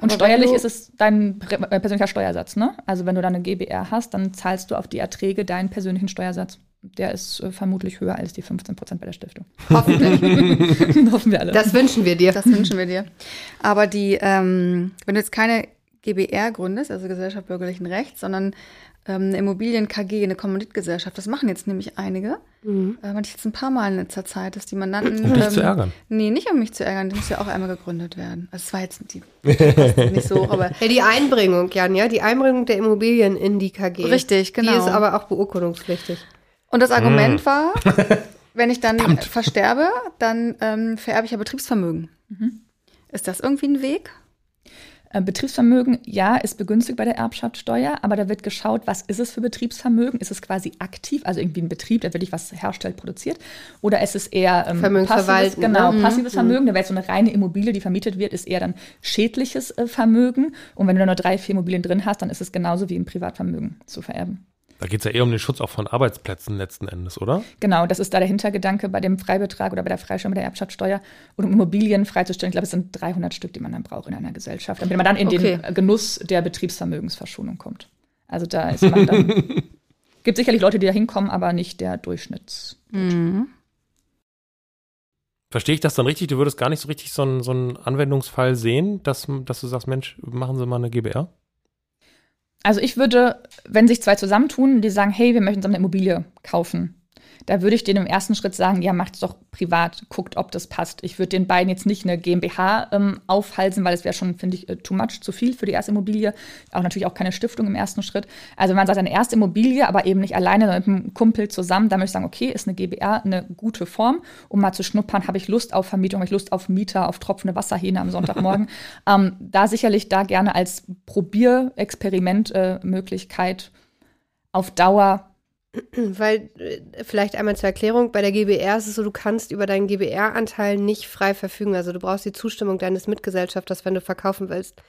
und aber steuerlich ist es dein äh, persönlicher Steuersatz, ne? Also wenn du da eine GBR hast, dann zahlst du auf die Erträge deinen persönlichen Steuersatz. Der ist äh, vermutlich höher als die 15 Prozent bei der Stiftung. [laughs] Hoffentlich. [laughs] Hoffen wir alle. Das wünschen wir dir. Das wünschen wir dir. Aber die, ähm, wenn du jetzt keine GBR gründest, also Gesellschaft bürgerlichen Rechts, sondern ähm, eine Immobilien-KG, eine Kommanditgesellschaft. Das machen jetzt nämlich einige. Mhm. Äh, ich jetzt ein paar Mal in letzter Zeit, dass die Mandanten. Um dich ähm, zu ärgern? Nee, nicht um mich zu ärgern. Die muss ja auch einmal gegründet werden. Also es war jetzt die, [laughs] nicht so, aber. Ja, die Einbringung, Jan, ja, die Einbringung der Immobilien in die KG. Richtig, genau. Die ist aber auch beurkundungspflichtig. Und das Argument mhm. war, [laughs] wenn ich dann Verdammt. versterbe, dann ähm, vererbe ich ja Betriebsvermögen. Mhm. Ist das irgendwie ein Weg? Äh, Betriebsvermögen, ja, ist begünstigt bei der Erbschaftssteuer, aber da wird geschaut, was ist es für Betriebsvermögen? Ist es quasi aktiv, also irgendwie ein Betrieb, der wirklich was herstellt, produziert? Oder ist es eher ähm, passives, genau, ne? passives mhm. Vermögen? Da wäre jetzt so eine reine Immobilie, die vermietet wird, ist eher dann schädliches äh, Vermögen. Und wenn du da nur drei, vier Immobilien drin hast, dann ist es genauso wie im Privatvermögen zu vererben. Da geht es ja eher um den Schutz auch von Arbeitsplätzen letzten Endes, oder? Genau, das ist da der Hintergedanke bei dem Freibetrag oder bei der Freistellung der Erbschaftssteuer und um Immobilien freizustellen. Ich glaube, es sind 300 Stück, die man dann braucht in einer Gesellschaft, damit man dann in okay. den Genuss der Betriebsvermögensverschonung kommt. Also da ist man dann. [laughs] gibt sicherlich Leute, die da hinkommen, aber nicht der Durchschnitts. Mhm. Verstehe ich das dann richtig? Du würdest gar nicht so richtig so einen, so einen Anwendungsfall sehen, dass, dass du sagst, Mensch, machen Sie mal eine GBR? Also ich würde, wenn sich zwei zusammentun, die sagen, hey, wir möchten uns eine Immobilie kaufen, da würde ich denen im ersten Schritt sagen, ja, macht es doch privat, guckt, ob das passt. Ich würde den beiden jetzt nicht eine GmbH ähm, aufhalsen, weil es wäre schon, finde ich, äh, too much, zu viel für die erste Immobilie. Auch natürlich auch keine Stiftung im ersten Schritt. Also wenn man sagt, eine erste Immobilie, aber eben nicht alleine, sondern mit einem Kumpel zusammen, da möchte ich sagen, okay, ist eine GbR eine gute Form, um mal zu schnuppern, habe ich Lust auf Vermietung, habe ich Lust auf Mieter, auf tropfende Wasserhähne am Sonntagmorgen. [laughs] ähm, da sicherlich da gerne als Probierexperimentmöglichkeit äh, auf Dauer [clears throat] weil, äh, vielleicht einmal zur Erklärung, bei der GBR ist es so, du kannst über deinen GBR-Anteil nicht frei verfügen. Also du brauchst die Zustimmung deines Mitgesellschafters, wenn du verkaufen willst.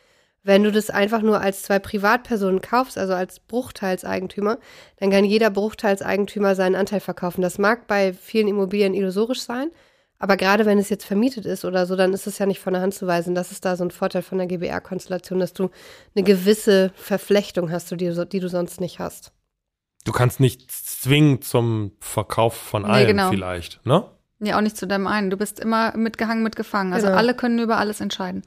Wenn du das einfach nur als zwei Privatpersonen kaufst, also als Bruchteilseigentümer, dann kann jeder Bruchteilseigentümer seinen Anteil verkaufen. Das mag bei vielen Immobilien illusorisch sein, aber gerade wenn es jetzt vermietet ist oder so, dann ist es ja nicht von der Hand zu weisen. Das ist da so ein Vorteil von der GBR-Konstellation, dass du eine gewisse Verflechtung hast, die, die du sonst nicht hast. Du kannst nicht zwingen zum Verkauf von nee, allem genau. vielleicht, ne? Nee, auch nicht zu deinem einen. Du bist immer mitgehangen, mitgefangen. Also genau. alle können über alles entscheiden.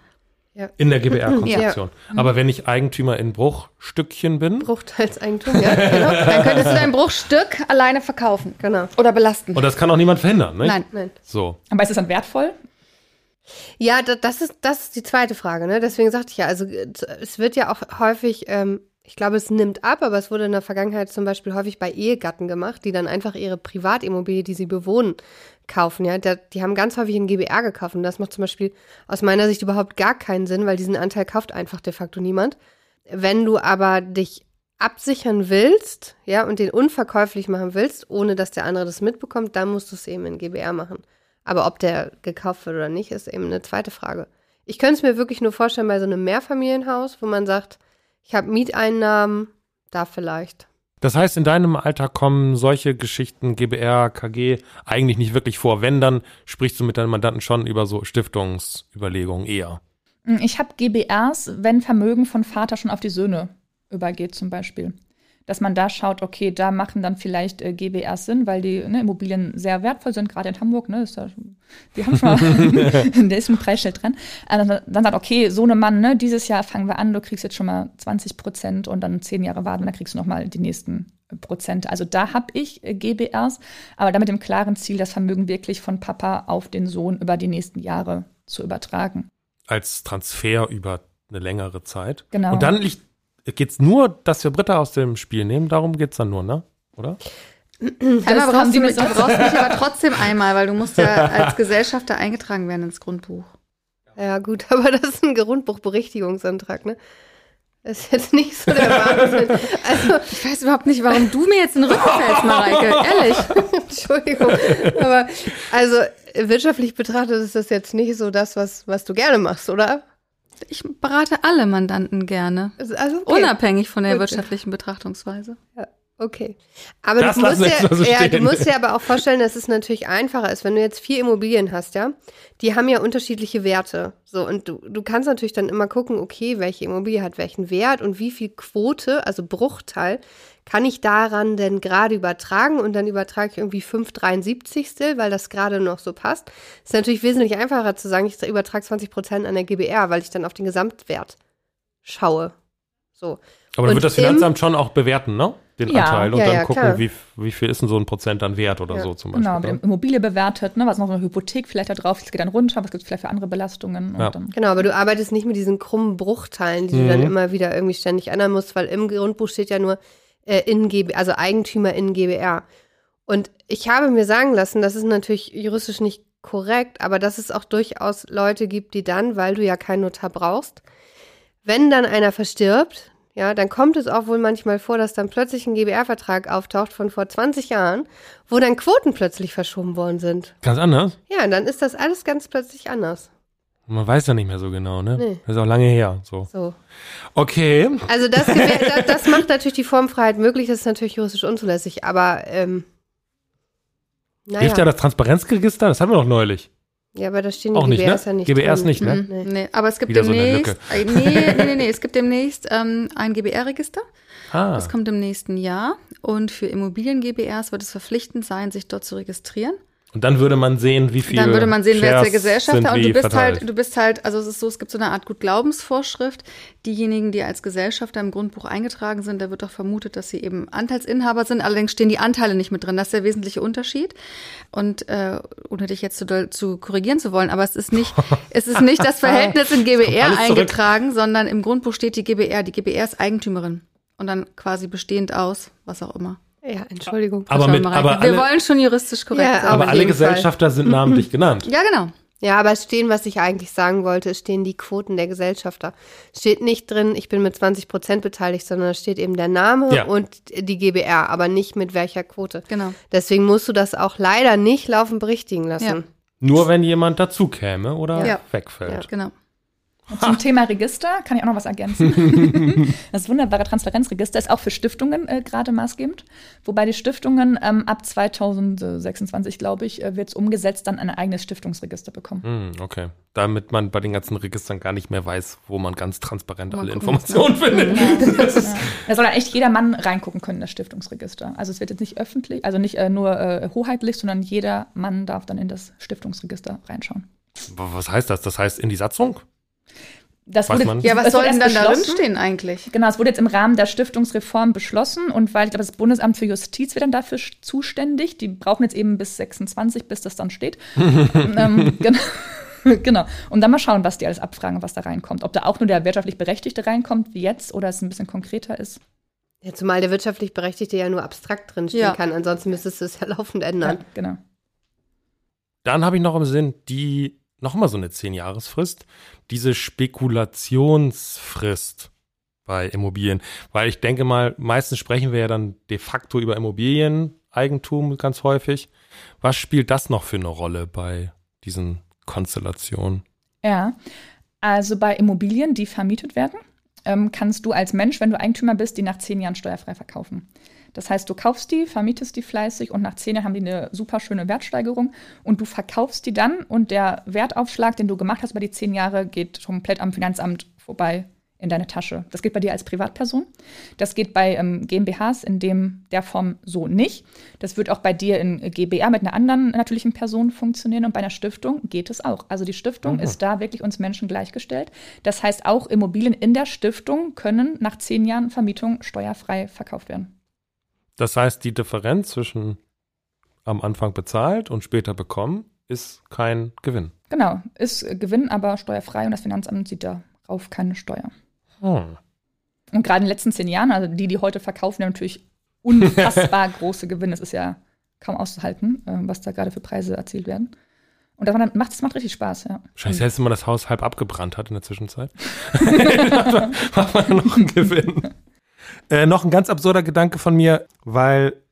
Ja. In der GBR-Konstruktion. [laughs] Ja. Aber wenn ich Eigentümer in Bruchstückchen bin. Bruchteilseigentum, [laughs] ja, genau. Dann könntest du dein Bruchstück alleine verkaufen. Genau. Oder belasten. Und das kann auch niemand verhindern, ne? Nein, nein. So. Aber ist es dann wertvoll? Ja, das ist, das ist die zweite Frage, ne? Deswegen sagte ich ja, also es wird ja auch häufig ähm, ich glaube, es nimmt ab, aber es wurde in der Vergangenheit zum Beispiel häufig bei Ehegatten gemacht, die dann einfach ihre Privatimmobilie, die sie bewohnen, kaufen. Ja, die haben ganz häufig in GBR gekauft. Und das macht zum Beispiel aus meiner Sicht überhaupt gar keinen Sinn, weil diesen Anteil kauft einfach de facto niemand. Wenn du aber dich absichern willst, ja, und den unverkäuflich machen willst, ohne dass der andere das mitbekommt, dann musst du es eben in GBR machen. Aber ob der gekauft wird oder nicht, ist eben eine zweite Frage. Ich könnte es mir wirklich nur vorstellen bei so einem Mehrfamilienhaus, wo man sagt, ich habe Mieteinnahmen, da vielleicht. Das heißt, in deinem Alltag kommen solche Geschichten, GBR, KG, eigentlich nicht wirklich vor. Wenn, dann sprichst du mit deinen Mandanten schon über so Stiftungsüberlegungen eher. Ich habe GBRs, wenn Vermögen von Vater schon auf die Söhne übergeht, zum Beispiel dass man da schaut, okay, da machen dann vielleicht äh, GBRs Sinn, weil die ne, Immobilien sehr wertvoll sind, gerade in Hamburg. Ne, ist da, wir haben schon mal, [laughs] [laughs] der ist ein Preisschild dran. Also dann sagt, okay, so eine Mann, ne, dieses Jahr fangen wir an, du kriegst jetzt schon mal 20 Prozent und dann zehn Jahre warten, dann kriegst du noch mal die nächsten Prozent. Also da habe ich äh, GBRs, aber damit dem klaren Ziel, das Vermögen wirklich von Papa auf den Sohn über die nächsten Jahre zu übertragen. Als Transfer über eine längere Zeit. Genau. Und dann liegt geht es nur, dass wir Britta aus dem Spiel nehmen? Darum geht es dann nur, ne? Oder? Einmal brauchst die du, mich, du brauchst mich aber trotzdem einmal, weil du musst ja [laughs] als Gesellschafter eingetragen werden ins Grundbuch. Ja, gut, [laughs] aber das ist ein Grundbuchberichtigungsantrag, ne? Das ist jetzt nicht so der Wahnsinn. Also, Ich weiß überhaupt nicht, warum du mir jetzt den Rücken fällst, Mareike. Ehrlich. [laughs] Entschuldigung. Aber also wirtschaftlich betrachtet ist das jetzt nicht so das, was, was du gerne machst, oder? Ich berate alle Mandanten gerne. Also, also okay. Unabhängig von der Gut. wirtschaftlichen Betrachtungsweise. Okay. Aber Das du musst, mal so ja, ja, du musst dir aber auch vorstellen, dass es natürlich einfacher ist, wenn du jetzt vier Immobilien hast, ja, die haben ja unterschiedliche Werte. So, und du, du kannst natürlich dann immer gucken, okay, welche Immobilie hat welchen Wert und wie viel Quote, also Bruchteil, kann ich daran denn gerade übertragen und dann übertrage ich irgendwie 5,73, weil das gerade noch so passt. Ist natürlich wesentlich einfacher zu sagen, ich übertrage 20 Prozent an der GBR, weil ich dann auf den Gesamtwert schaue. So. Aber dann Und wird das im- Finanzamt schon auch bewerten, ne? Den Ja. Anteil und Ja, dann ja, gucken, klar. wie, wie viel ist denn so ein Prozent dann wert oder Ja. so zum Beispiel. Genau, mit Immobilie bewertet, ne, was noch so eine Hypothek vielleicht da drauf, das geht dann runter, was gibt es vielleicht für andere Belastungen. Ja. Genau, aber du arbeitest nicht mit diesen krummen Bruchteilen, die du dann Mhm. immer wieder irgendwie ständig ändern musst, weil im Grundbuch steht ja nur äh, in GB, also Eigentümer in GBR. Und ich habe mir sagen lassen, das ist natürlich juristisch nicht korrekt, aber dass es auch durchaus Leute gibt, die dann, weil du ja keinen Notar brauchst, wenn dann einer verstirbt, ja, dann kommt es auch wohl manchmal vor, dass dann plötzlich ein GBR-Vertrag auftaucht von vor 20 Jahren, wo dann Quoten plötzlich verschoben worden sind. Ganz anders. Ja, dann ist das alles ganz plötzlich anders. Man weiß ja nicht mehr so genau, ne? Nee. Das ist auch lange her. So. So. Okay. Also das, [laughs] das, das macht natürlich die Formfreiheit möglich, das ist natürlich juristisch unzulässig, aber ähm, naja. Hilft ja das Transparenzregister? Das hatten wir doch neulich. Ja, aber da stehen die Auch nicht, GBRs ne? ja nicht GBRs drin. nicht, ne? Mhm. Nee. Nee, aber es gibt Wieder so eine demnächst. äh, nee, nee, nee, nee, es gibt demnächst ähm, ein GBR-Register. Ah. Das kommt im nächsten Jahr. Und für Immobilien-GBRs wird es verpflichtend sein, sich dort zu registrieren. Und dann würde man sehen, wie viel. Dann würde man sehen, wer ist der Shares Gesellschafter. Und du bist verteilt. halt, du bist halt, also es ist so, es gibt so eine Art Gutglaubensvorschrift. Diejenigen, die als Gesellschafter im Grundbuch eingetragen sind, da wird doch vermutet, dass sie eben Anteilsinhaber sind. Allerdings stehen die Anteile nicht mit drin. Das ist der wesentliche Unterschied. Und äh, ohne dich jetzt zu, doll zu korrigieren zu wollen, aber es ist nicht, [laughs] es ist nicht das Verhältnis in GBR eingetragen, sondern im Grundbuch steht die GBR. Die GBR ist Eigentümerin. Und dann quasi bestehend aus, was auch immer. Ja, Entschuldigung. Aber, mit, aber, wir alle, wollen schon juristisch korrekt Ja, sein. aber alle jeden Fall. Gesellschafter sind namentlich [laughs] genannt. Ja, genau. Ja, aber es stehen, was ich eigentlich sagen wollte, es stehen die Quoten der Gesellschafter. Steht nicht drin, ich bin mit 20 Prozent beteiligt, sondern es steht eben der Name Ja. und die GBR, aber nicht mit welcher Quote. Genau. Deswegen musst du das auch leider nicht laufend berichtigen lassen. Ja. Nur wenn jemand dazu käme oder Ja. wegfällt. Genau. Zum Thema Register kann ich auch noch was ergänzen. [laughs] das wunderbare Transparenzregister ist auch für Stiftungen äh, gerade maßgebend. Wobei die Stiftungen ähm, ab 2026, glaube ich, äh, wird es umgesetzt, dann ein eigenes Stiftungsregister bekommen. Hm, okay. Damit man bei den ganzen Registern gar nicht mehr weiß, wo man ganz transparent Mal alle. Informationen findet. [laughs] Das ist, Ja. Da soll dann echt jeder Mann reingucken können in das Stiftungsregister. Also es wird jetzt nicht öffentlich, also nicht äh, nur äh, hoheitlich, sondern jeder Mann darf dann in das Stiftungsregister reinschauen. was heißt das? Das heißt in die Satzung? Das Weiß wurde, man? Ja, was soll denn dann darin beschlossen. stehen eigentlich? Genau, es wurde jetzt im Rahmen der Stiftungsreform beschlossen und weil ich glaube, das Bundesamt für Justiz wird dann dafür zuständig. Die brauchen jetzt eben bis 26, bis das dann steht. [laughs] ähm, genau. [laughs] genau. Und dann mal schauen, was die alles abfragen, was da reinkommt. Ob da auch nur der wirtschaftlich Berechtigte reinkommt, wie jetzt, oder es ein bisschen konkreter ist. Ja, zumal der wirtschaftlich Berechtigte ja nur abstrakt drinstehen Ja. kann. Ansonsten müsstest du es ja laufend Ja, ändern. genau. Dann habe ich noch im Sinn, die nochmal so eine 10-Jahresfrist, diese Spekulationsfrist bei Immobilien. Weil ich denke mal, meistens sprechen wir ja dann de facto über Immobilieneigentum ganz häufig. Was spielt das noch für eine Rolle bei diesen Konstellationen? Ja, also bei Immobilien, die vermietet werden, ähm, kannst du als Mensch, wenn du Eigentümer bist, die nach zehn Jahren steuerfrei verkaufen. Das heißt, du kaufst die, vermietest die fleißig und nach zehn Jahren haben die eine super schöne Wertsteigerung und du verkaufst die dann und der Wertaufschlag, den du gemacht hast über die zehn Jahre, geht komplett am Finanzamt vorbei in deine Tasche. Das geht bei dir als Privatperson. Das geht bei ähm, GmbHs in dem, der Form so nicht. Das wird auch bei dir in GbR mit einer anderen natürlichen Person funktionieren und bei einer Stiftung geht es auch. Also die Stiftung Mhm. ist da wirklich uns Menschen gleichgestellt. Das heißt, auch Immobilien in der Stiftung können nach zehn Jahren Vermietung steuerfrei verkauft werden. Das heißt, die Differenz zwischen am Anfang bezahlt und später bekommen ist kein Gewinn. Genau, ist Gewinn, aber steuerfrei und das Finanzamt sieht darauf keine Steuer. Hm. Und gerade in den letzten zehn Jahren, also die, die heute verkaufen, haben natürlich unfassbar [laughs] große Gewinne. Es ist ja kaum auszuhalten, äh, was da gerade für Preise erzielt werden. Und das macht, das macht richtig Spaß, ja. Scheiße, jetzt, wenn man das Haus halb abgebrannt hat in der Zwischenzeit. [laughs] [laughs] macht man noch einen Gewinn. Äh, noch ein ganz absurder Gedanke von mir, weil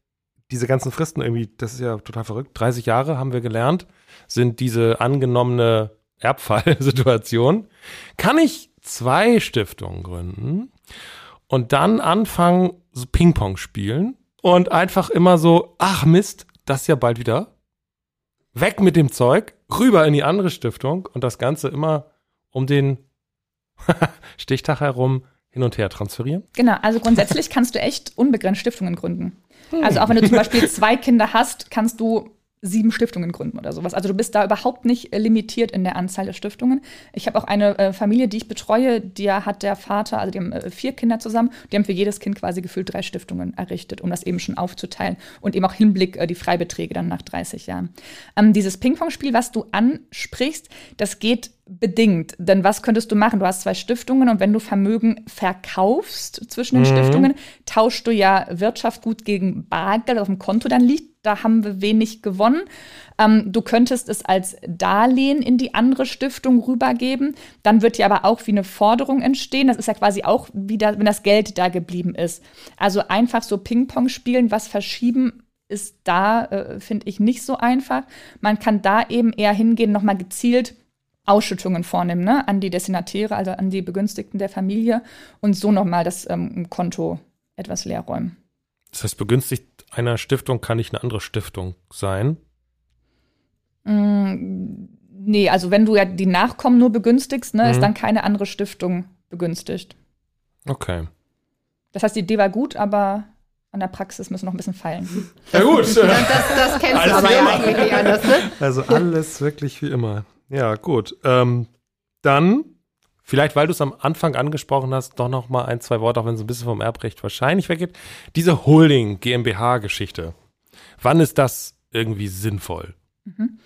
diese ganzen Fristen irgendwie, das ist ja total verrückt. 30 Jahre haben wir gelernt, sind diese angenommene Erbfallsituation. Kann ich zwei Stiftungen gründen und dann anfangen, so Ping-Pong spielen und einfach immer so, ach Mist, das ja bald wieder. Weg mit dem Zeug, rüber in die andere Stiftung und das Ganze immer um den [laughs] Stichtag herum hin und her transferieren? Genau, also grundsätzlich kannst du echt unbegrenzt Stiftungen gründen. Also auch wenn du zum Beispiel zwei Kinder hast, kannst du sieben Stiftungen gründen oder sowas. Also du bist da überhaupt nicht äh, limitiert in der Anzahl der Stiftungen. Ich habe auch eine äh, Familie, die ich betreue, der hat der Vater, also die haben äh, vier Kinder zusammen, die haben für jedes Kind quasi gefühlt drei Stiftungen errichtet, um das eben schon aufzuteilen und eben auch Hinblick äh, die Freibeträge dann nach 30 Jahren. Ähm, dieses Ping-Pong-Spiel, was du ansprichst, das geht bedingt. Denn was könntest du machen? Du hast zwei Stiftungen und wenn du Vermögen verkaufst zwischen den mhm. Stiftungen, tauschst du ja Wirtschaftsgut gegen Bargeld auf dem Konto dann liegt. Da haben wir wenig gewonnen. Ähm, du könntest es als Darlehen in die andere Stiftung rübergeben. Dann wird ja aber auch wie eine Forderung entstehen. Das ist ja quasi auch wieder, wenn das Geld da geblieben ist. Also einfach so Ping-Pong spielen, was verschieben ist da, äh, finde ich, nicht so einfach. Man kann da eben eher hingehen, nochmal gezielt Ausschüttungen vornehmen ne, an die Destinatäre, also an die Begünstigten der Familie und so nochmal das ähm, Konto etwas leer räumen. Das heißt, begünstigt einer Stiftung kann nicht eine andere Stiftung sein? Mm, nee, also wenn du ja die Nachkommen nur begünstigst, ne, mhm. ist dann keine andere Stiftung begünstigt. Okay. Das heißt, die Idee war gut, aber an der Praxis müssen wir noch ein bisschen feilen. [laughs] Ja gut. das, das kennst du aber ja eigentlich nicht anders, ne? Also alles wirklich wie immer. Ja, gut. Ähm, dann, vielleicht weil du es am Anfang angesprochen hast, doch noch mal ein, zwei Worte, auch wenn es ein bisschen vom Erbrecht wahrscheinlich weggeht. Diese Holding GmbH-Geschichte. Wann ist das irgendwie sinnvoll? Mhm.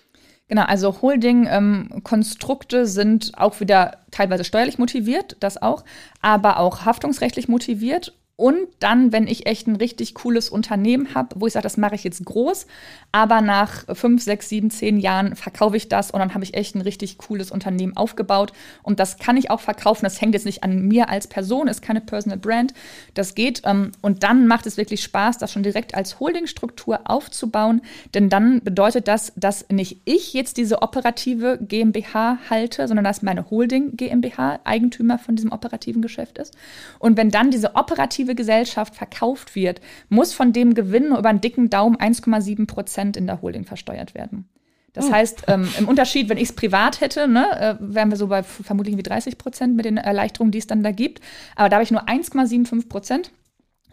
Genau, also Holding-Konstrukte ähm, sind auch wieder teilweise steuerlich motiviert, das auch, aber auch haftungsrechtlich motiviert und dann, wenn ich echt ein richtig cooles Unternehmen habe, wo ich sage, das mache ich jetzt groß, aber nach fünf, sechs, sieben, zehn Jahren verkaufe ich das und dann habe ich echt ein richtig cooles Unternehmen aufgebaut. Und das kann ich auch verkaufen. Das hängt jetzt nicht an mir als Person, ist keine Personal Brand. Das geht. Ähm, und dann macht es wirklich Spaß, das schon direkt als Holdingstruktur aufzubauen. Denn dann bedeutet das, dass nicht ich jetzt diese operative GmbH halte, sondern dass meine Holding GmbH Eigentümer von diesem operativen Geschäft ist. Und wenn dann diese operative aktive Gesellschaft verkauft wird, muss von dem Gewinn über einen dicken Daumen 1,7 Prozent in der Holding versteuert werden. Das oh. heißt, ähm, im Unterschied, wenn ich es privat hätte, ne, äh, wären wir so bei vermutlich wie 30 Prozent mit den Erleichterungen, die es dann da gibt. Aber da habe ich nur 1,75 Prozent.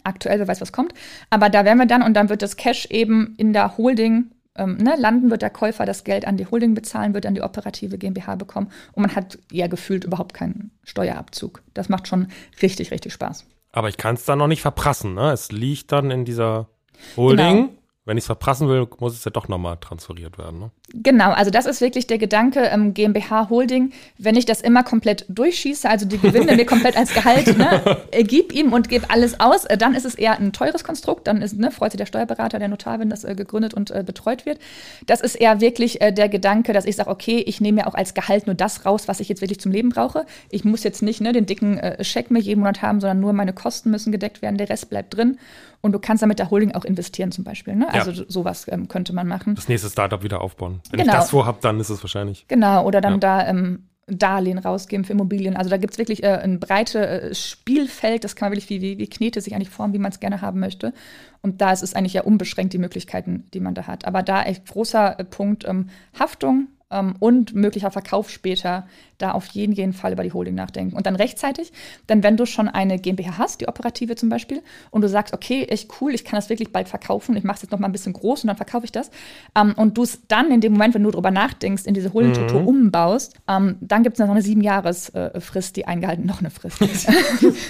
Aktuell, wer weiß, was kommt. Aber da wären wir dann und dann wird das Cash eben in der Holding ähm, ne, landen, wird der Käufer das Geld an die Holding bezahlen, wird an die operative GmbH bekommen und man hat ja gefühlt überhaupt keinen Steuerabzug. Das macht schon richtig, richtig Spaß. Aber ich kann es dann noch nicht verprassen, ne? Es liegt dann in dieser Holding. Genau. Wenn ich es verprassen will, muss es ja doch nochmal transferiert werden. Ne? Genau, also das ist wirklich der Gedanke ähm, GmbH Holding. Wenn ich das immer komplett durchschieße, also die Gewinne mir komplett als Gehalt ne, [laughs] äh, gib ihm und gebe alles aus, äh, dann ist es eher ein teures Konstrukt. Dann ist, ne, freut sich der Steuerberater, der Notar, wenn das äh, gegründet und äh, betreut wird. Das ist eher wirklich äh, der Gedanke, dass ich sage, okay, ich nehme ja auch als Gehalt nur das raus, was ich jetzt wirklich zum Leben brauche. Ich muss jetzt nicht ne, den dicken Scheck mir jeden Monat haben, sondern nur meine Kosten müssen gedeckt werden, der Rest bleibt drin. Und du kannst damit der Holding auch investieren zum Beispiel. Ne? Also ja. sowas ähm, könnte man machen. Das nächste Startup wieder aufbauen. Wenn genau. ich das vorhabe, dann ist es wahrscheinlich. Genau, oder dann ja. da ähm, Darlehen rausgeben für Immobilien. Also da gibt es wirklich äh, ein breites äh, Spielfeld, das kann man wirklich wie, wie, wie Knete sich eigentlich formen, wie man es gerne haben möchte. Und da ist es eigentlich ja unbeschränkt die Möglichkeiten, die man da hat. Aber da echt großer äh, Punkt ähm, Haftung ähm, und möglicher Verkauf später da auf jeden, jeden Fall über die Holding nachdenken. Und dann rechtzeitig, denn wenn du schon eine GmbH hast, die operative zum Beispiel, und du sagst, okay, echt cool, ich kann das wirklich bald verkaufen, ich mache es jetzt noch mal ein bisschen groß und dann verkaufe ich das, ähm, und du es dann in dem Moment, wenn du darüber nachdenkst, in diese Holdingstruktur mhm. umbaust, ähm, dann gibt es noch eine sieben Jahresfrist, die eingehalten, noch eine Frist.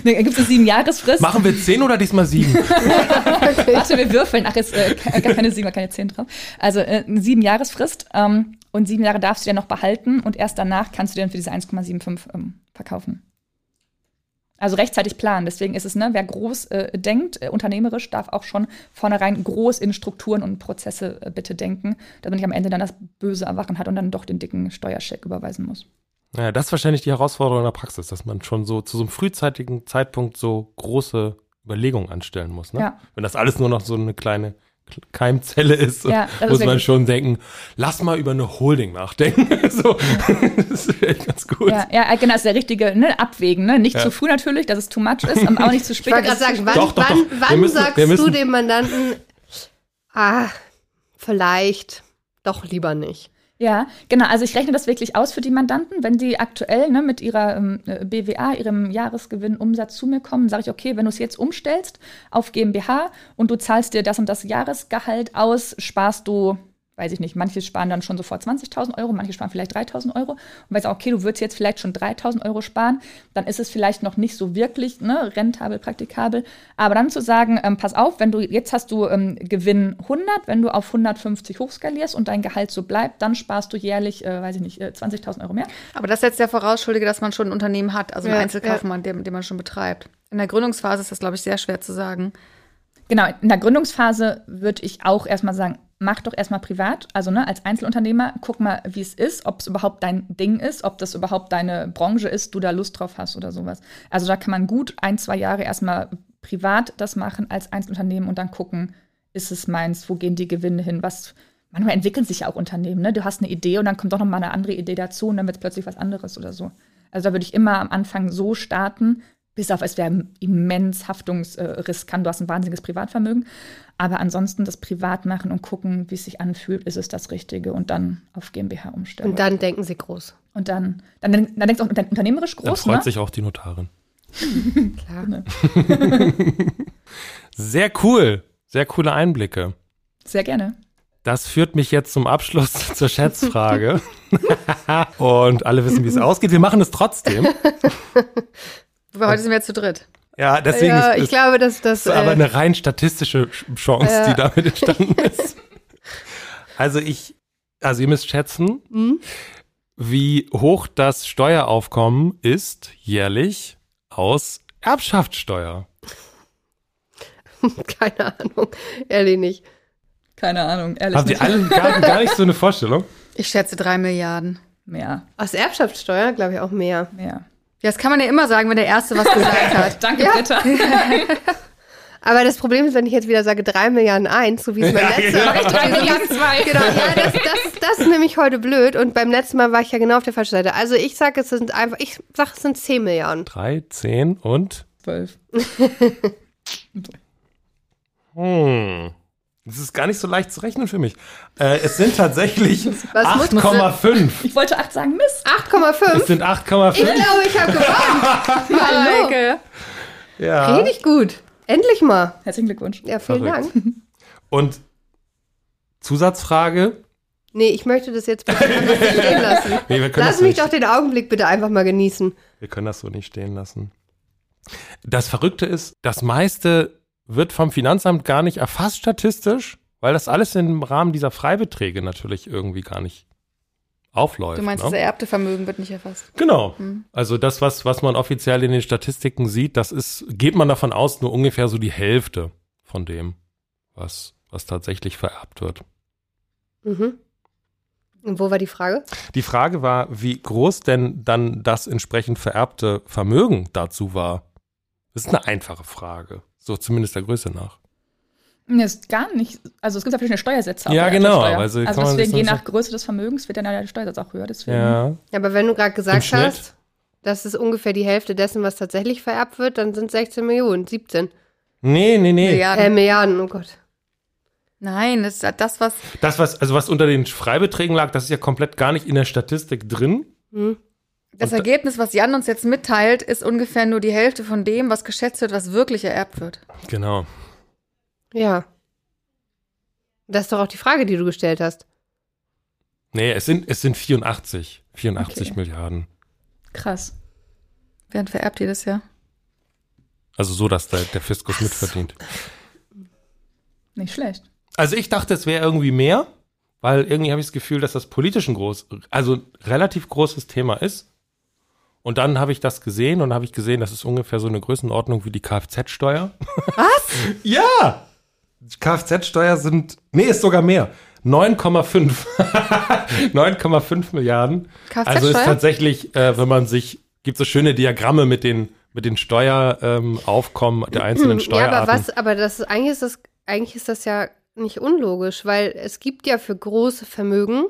ne, gibt es eine sieben Jahresfrist. Machen wir zehn oder diesmal sieben? [laughs] Warte, wir würfeln. Ach, jetzt äh, gar keine sieben, keine zehn drauf. Also äh, eine sieben Jahresfrist. Ähm, und sieben Jahre darfst du ja noch behalten und erst danach kannst du dann für diese 1,75 ähm, verkaufen. Also rechtzeitig planen. Deswegen ist es, ne, wer groß äh, denkt, äh, unternehmerisch, darf auch schon vornherein groß in Strukturen und Prozesse äh, bitte denken, damit man nicht am Ende dann das böse Erwachen hat und dann doch den dicken Steuerscheck überweisen muss. Naja, das ist wahrscheinlich die Herausforderung in der Praxis, dass man schon so zu so einem frühzeitigen Zeitpunkt so große Überlegungen anstellen muss. Ne? Ja. Wenn das alles nur noch so eine kleine Keimzelle ist, Ja, muss ist man schon denken, lass mal über eine Holding nachdenken. [laughs] so, das ist echt ganz gut. Ja, ja, genau, das ist der richtige ne, Abwägen. Ne? Nicht Ja. zu früh natürlich, dass es too much ist, aber auch nicht zu Ich spät. wollte dass gerade sagen, wann, Doch, doch, doch. wann, Wir wann müssen- sagst wir du müssen- dem Mandanten, ah, vielleicht doch lieber nicht. Ja, genau. Also ich rechne das wirklich aus für die Mandanten. Wenn die aktuell ne, mit ihrer ähm, äh, BWA, ihrem Jahresgewinn, Umsatz zu mir kommen, sage ich, okay, wenn du es jetzt umstellst auf GmbH und du zahlst dir das und das Jahresgehalt aus, sparst du, weiß ich nicht, manche sparen dann schon sofort 20.000 Euro, manche sparen vielleicht 3.000 Euro. Und ich sage, okay, du würdest jetzt vielleicht schon 3.000 Euro sparen, dann ist es vielleicht noch nicht so wirklich ne, rentabel, praktikabel. Aber dann zu sagen, ähm, pass auf, wenn du jetzt hast du ähm, Gewinn 100, wenn du auf 150 hochskalierst und dein Gehalt so bleibt, dann sparst du jährlich, äh, weiß ich nicht, äh, 20.000 Euro mehr. Aber das setzt ja voraus, Schuldige, dass man schon ein Unternehmen hat, also einen Ja, Einzelkaufmann, den, den man schon betreibt. In der Gründungsphase ist das, glaube ich, sehr schwer zu sagen. Genau, in der Gründungsphase würde ich auch erstmal sagen, mach doch erstmal privat, also ne, als Einzelunternehmer, guck mal, wie es ist, ob es überhaupt dein Ding ist, ob das überhaupt deine Branche ist, du da Lust drauf hast oder sowas. Also da kann man gut ein, zwei Jahre erstmal privat das machen als Einzelunternehmen und dann gucken, ist es meins, wo gehen die Gewinne hin, was manchmal entwickeln sich ja auch Unternehmen, ne? Du hast eine Idee und dann kommt doch noch mal eine andere Idee dazu und dann wird es plötzlich was anderes oder so. Also da würde ich immer am Anfang so starten, bis auf es wäre immens haftungsriskant, du hast ein wahnsinniges Privatvermögen. Aber ansonsten das privat machen und gucken, wie es sich anfühlt, ist es das Richtige und dann auf GmbH umstellen. Und dann denken sie groß. und dann, dann, dann denkst du auch unter- unternehmerisch Dann groß, freut ne? sich auch die Notarin. Klar. [laughs] Sehr cool. Sehr coole Einblicke. Sehr gerne. Das führt mich jetzt zum Abschluss [laughs] zur Schätzfrage. [laughs] Und alle wissen, wie es ausgeht. Wir machen es trotzdem. Heute sind wir zu dritt. Ja, deswegen Ja, ist ich es glaube, dass das. ist aber Äh, eine rein statistische Chance, Ja. die damit entstanden [laughs] ist. Also ich, also ihr müsst schätzen, hm? wie hoch das Steueraufkommen ist jährlich aus Erbschaftssteuer. [laughs] keine Ahnung. Ehrlich nicht. Keine Ahnung, ehrlich Habt ihr nicht. alle [laughs] gar, gar nicht so eine Vorstellung? Ich schätze drei Milliarden. Mehr, Aus Erbschaftssteuer, glaube ich, auch mehr. mehr. Ja, das kann man ja immer sagen, wenn der Erste was gesagt [laughs] hat. Danke, Britta. [laughs] Aber das Problem ist, wenn ich jetzt wieder sage 3 Milliarden eins, so wie es beim Ja, letzten genau. Mal. Drei Milliarden zwei. Genau, ja, das, das, das ist nämlich heute blöd. Und beim letzten Mal war ich ja genau auf der falschen Seite. Also ich sage, es sind einfach, ich sage, es sind 10 Milliarden. Drei, zehn und Zwölf. [laughs] Hm. Das ist gar nicht so leicht zu rechnen für mich. Äh, es sind tatsächlich [laughs] Was muss- 8,5. Ich wollte acht sagen, Mist. 8,5. Es sind 8,5. Ich glaube, ich habe gewonnen. [laughs] Hallo. Ja. Richtig gut. Endlich mal. Herzlichen Glückwunsch. Ja, vielen Verrückt. Dank. Und Zusatzfrage? Nee, ich möchte das jetzt bitte stehen [laughs] lassen. Nee, wir können Lass das mich nicht. doch den Augenblick bitte einfach mal genießen. Wir können das so nicht stehen lassen. Das Verrückte ist, das meiste wird vom Finanzamt gar nicht erfasst statistisch, weil das alles im Rahmen dieser Freibeträge natürlich irgendwie gar nicht aufläuft. Du meinst, ne? das ererbte Vermögen wird nicht erfasst. Genau. Hm. Also das, was, was man offiziell in den Statistiken sieht, das ist, geht man davon aus, nur ungefähr so die Hälfte von dem, was, was tatsächlich vererbt wird. Mhm. Und wo war die Frage? Die Frage war, wie groß denn dann das entsprechend vererbte Vermögen dazu war. Das ist eine einfache Frage. So zumindest der Größe nach. Nee, ist gar nicht. Also es gibt ja verschiedene Steuersätze. Ja, genau, also Also deswegen, das je nach Größe des Vermögens wird dann der Steuersatz auch höher. Deswegen. Ja. Aber wenn du gerade gesagt hast, das ist ungefähr die Hälfte dessen, was tatsächlich vererbt wird, dann sind 16 Millionen, 17. Nee, nee, nee. Milliarden. Äh, Milliarden, oh Gott. Nein, das ist das, was. Das, was, also was unter den Freibeträgen lag, das ist ja komplett gar nicht in der Statistik drin. Hm. Das Und Ergebnis, was Jan uns jetzt mitteilt, ist ungefähr nur die Hälfte von dem, was geschätzt wird, was wirklich ererbt wird. Genau. Ja. Das ist doch auch die Frage, die du gestellt hast. Nee, es sind, es sind 84. 84 Okay. Milliarden. Krass. Werden vererbt jedes Jahr. Also so, dass der, der Fiskus mitverdient. Nicht schlecht. Also ich dachte, es wäre irgendwie mehr, weil irgendwie habe ich das Gefühl, dass das politisch ein groß, also relativ großes Thema ist. Und dann habe ich das gesehen und habe ich gesehen, das ist ungefähr so eine Größenordnung wie die Kfz-Steuer. Was? [laughs] ja! Kfz-Steuer sind, nee, ist sogar mehr. 9,5. 9,5 [laughs] Milliarden. Also ist tatsächlich, äh, wenn man sich, gibt so schöne Diagramme mit den, mit den Steueraufkommen ähm, der einzelnen Steuerarten. [clears throat] Ja, aber was, aber das ist, eigentlich ist das, eigentlich ist das ja nicht unlogisch, weil es gibt ja für große Vermögen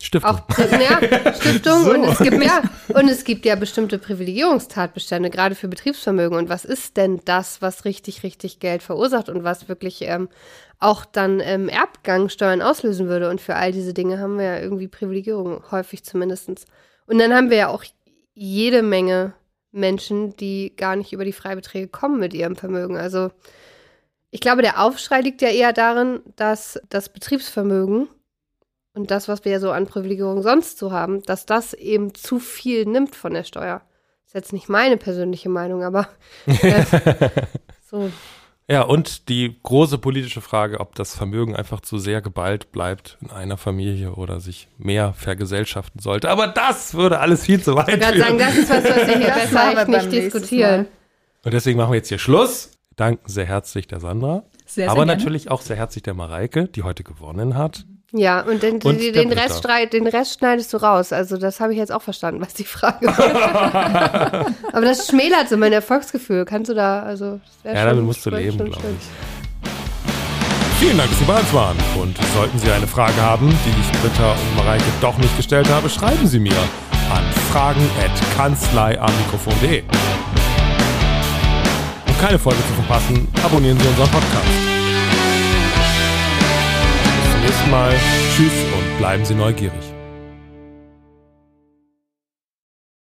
Stiftung. auch ja, Stiftung So. und es gibt ja [laughs] und es gibt ja bestimmte Privilegierungstatbestände gerade für Betriebsvermögen und was ist denn das, was richtig richtig Geld verursacht und was wirklich ähm, auch dann ähm, Erbgangsteuern auslösen würde und für all diese Dinge haben wir ja irgendwie Privilegierung häufig zumindestens und dann haben wir ja auch jede Menge Menschen, die gar nicht über die Freibeträge kommen mit ihrem Vermögen. Also ich glaube, der Aufschrei liegt ja eher darin, dass das Betriebsvermögen und das, was wir ja so an Privilegierung sonst so haben, dass das eben zu viel nimmt von der Steuer. Ist jetzt nicht meine persönliche Meinung, aber äh, [laughs] so. Ja, und die große politische Frage, ob das Vermögen einfach zu sehr geballt bleibt in einer Familie oder sich mehr vergesellschaften sollte. Aber das würde alles viel zu weit Ich würde führen. sagen, das ist was, was wir hier Das besser nicht diskutieren. Und deswegen machen wir jetzt hier Schluss. Danken sehr herzlich der Sandra. Sehr, sehr aber gerne. natürlich auch sehr herzlich der Mareike, die heute gewonnen hat. Ja, und den, Und den, den. Rest den Rest schneidest du raus. Also das habe ich jetzt auch verstanden, was die Frage war. [laughs] aber das schmälert so mein Erfolgsgefühl. Kannst du da, also Ja, schon- damit musst du leben, glaube ich. Vielen Dank, dass Sie bei uns waren. Und sollten Sie eine Frage haben, die ich Britta und Mareike doch nicht gestellt habe, schreiben Sie mir an fragen.kanzleiamikrofon.de. Um keine Folge zu verpassen, abonnieren Sie unseren Podcast. Nächsten Mal. Tschüss und bleiben Sie neugierig.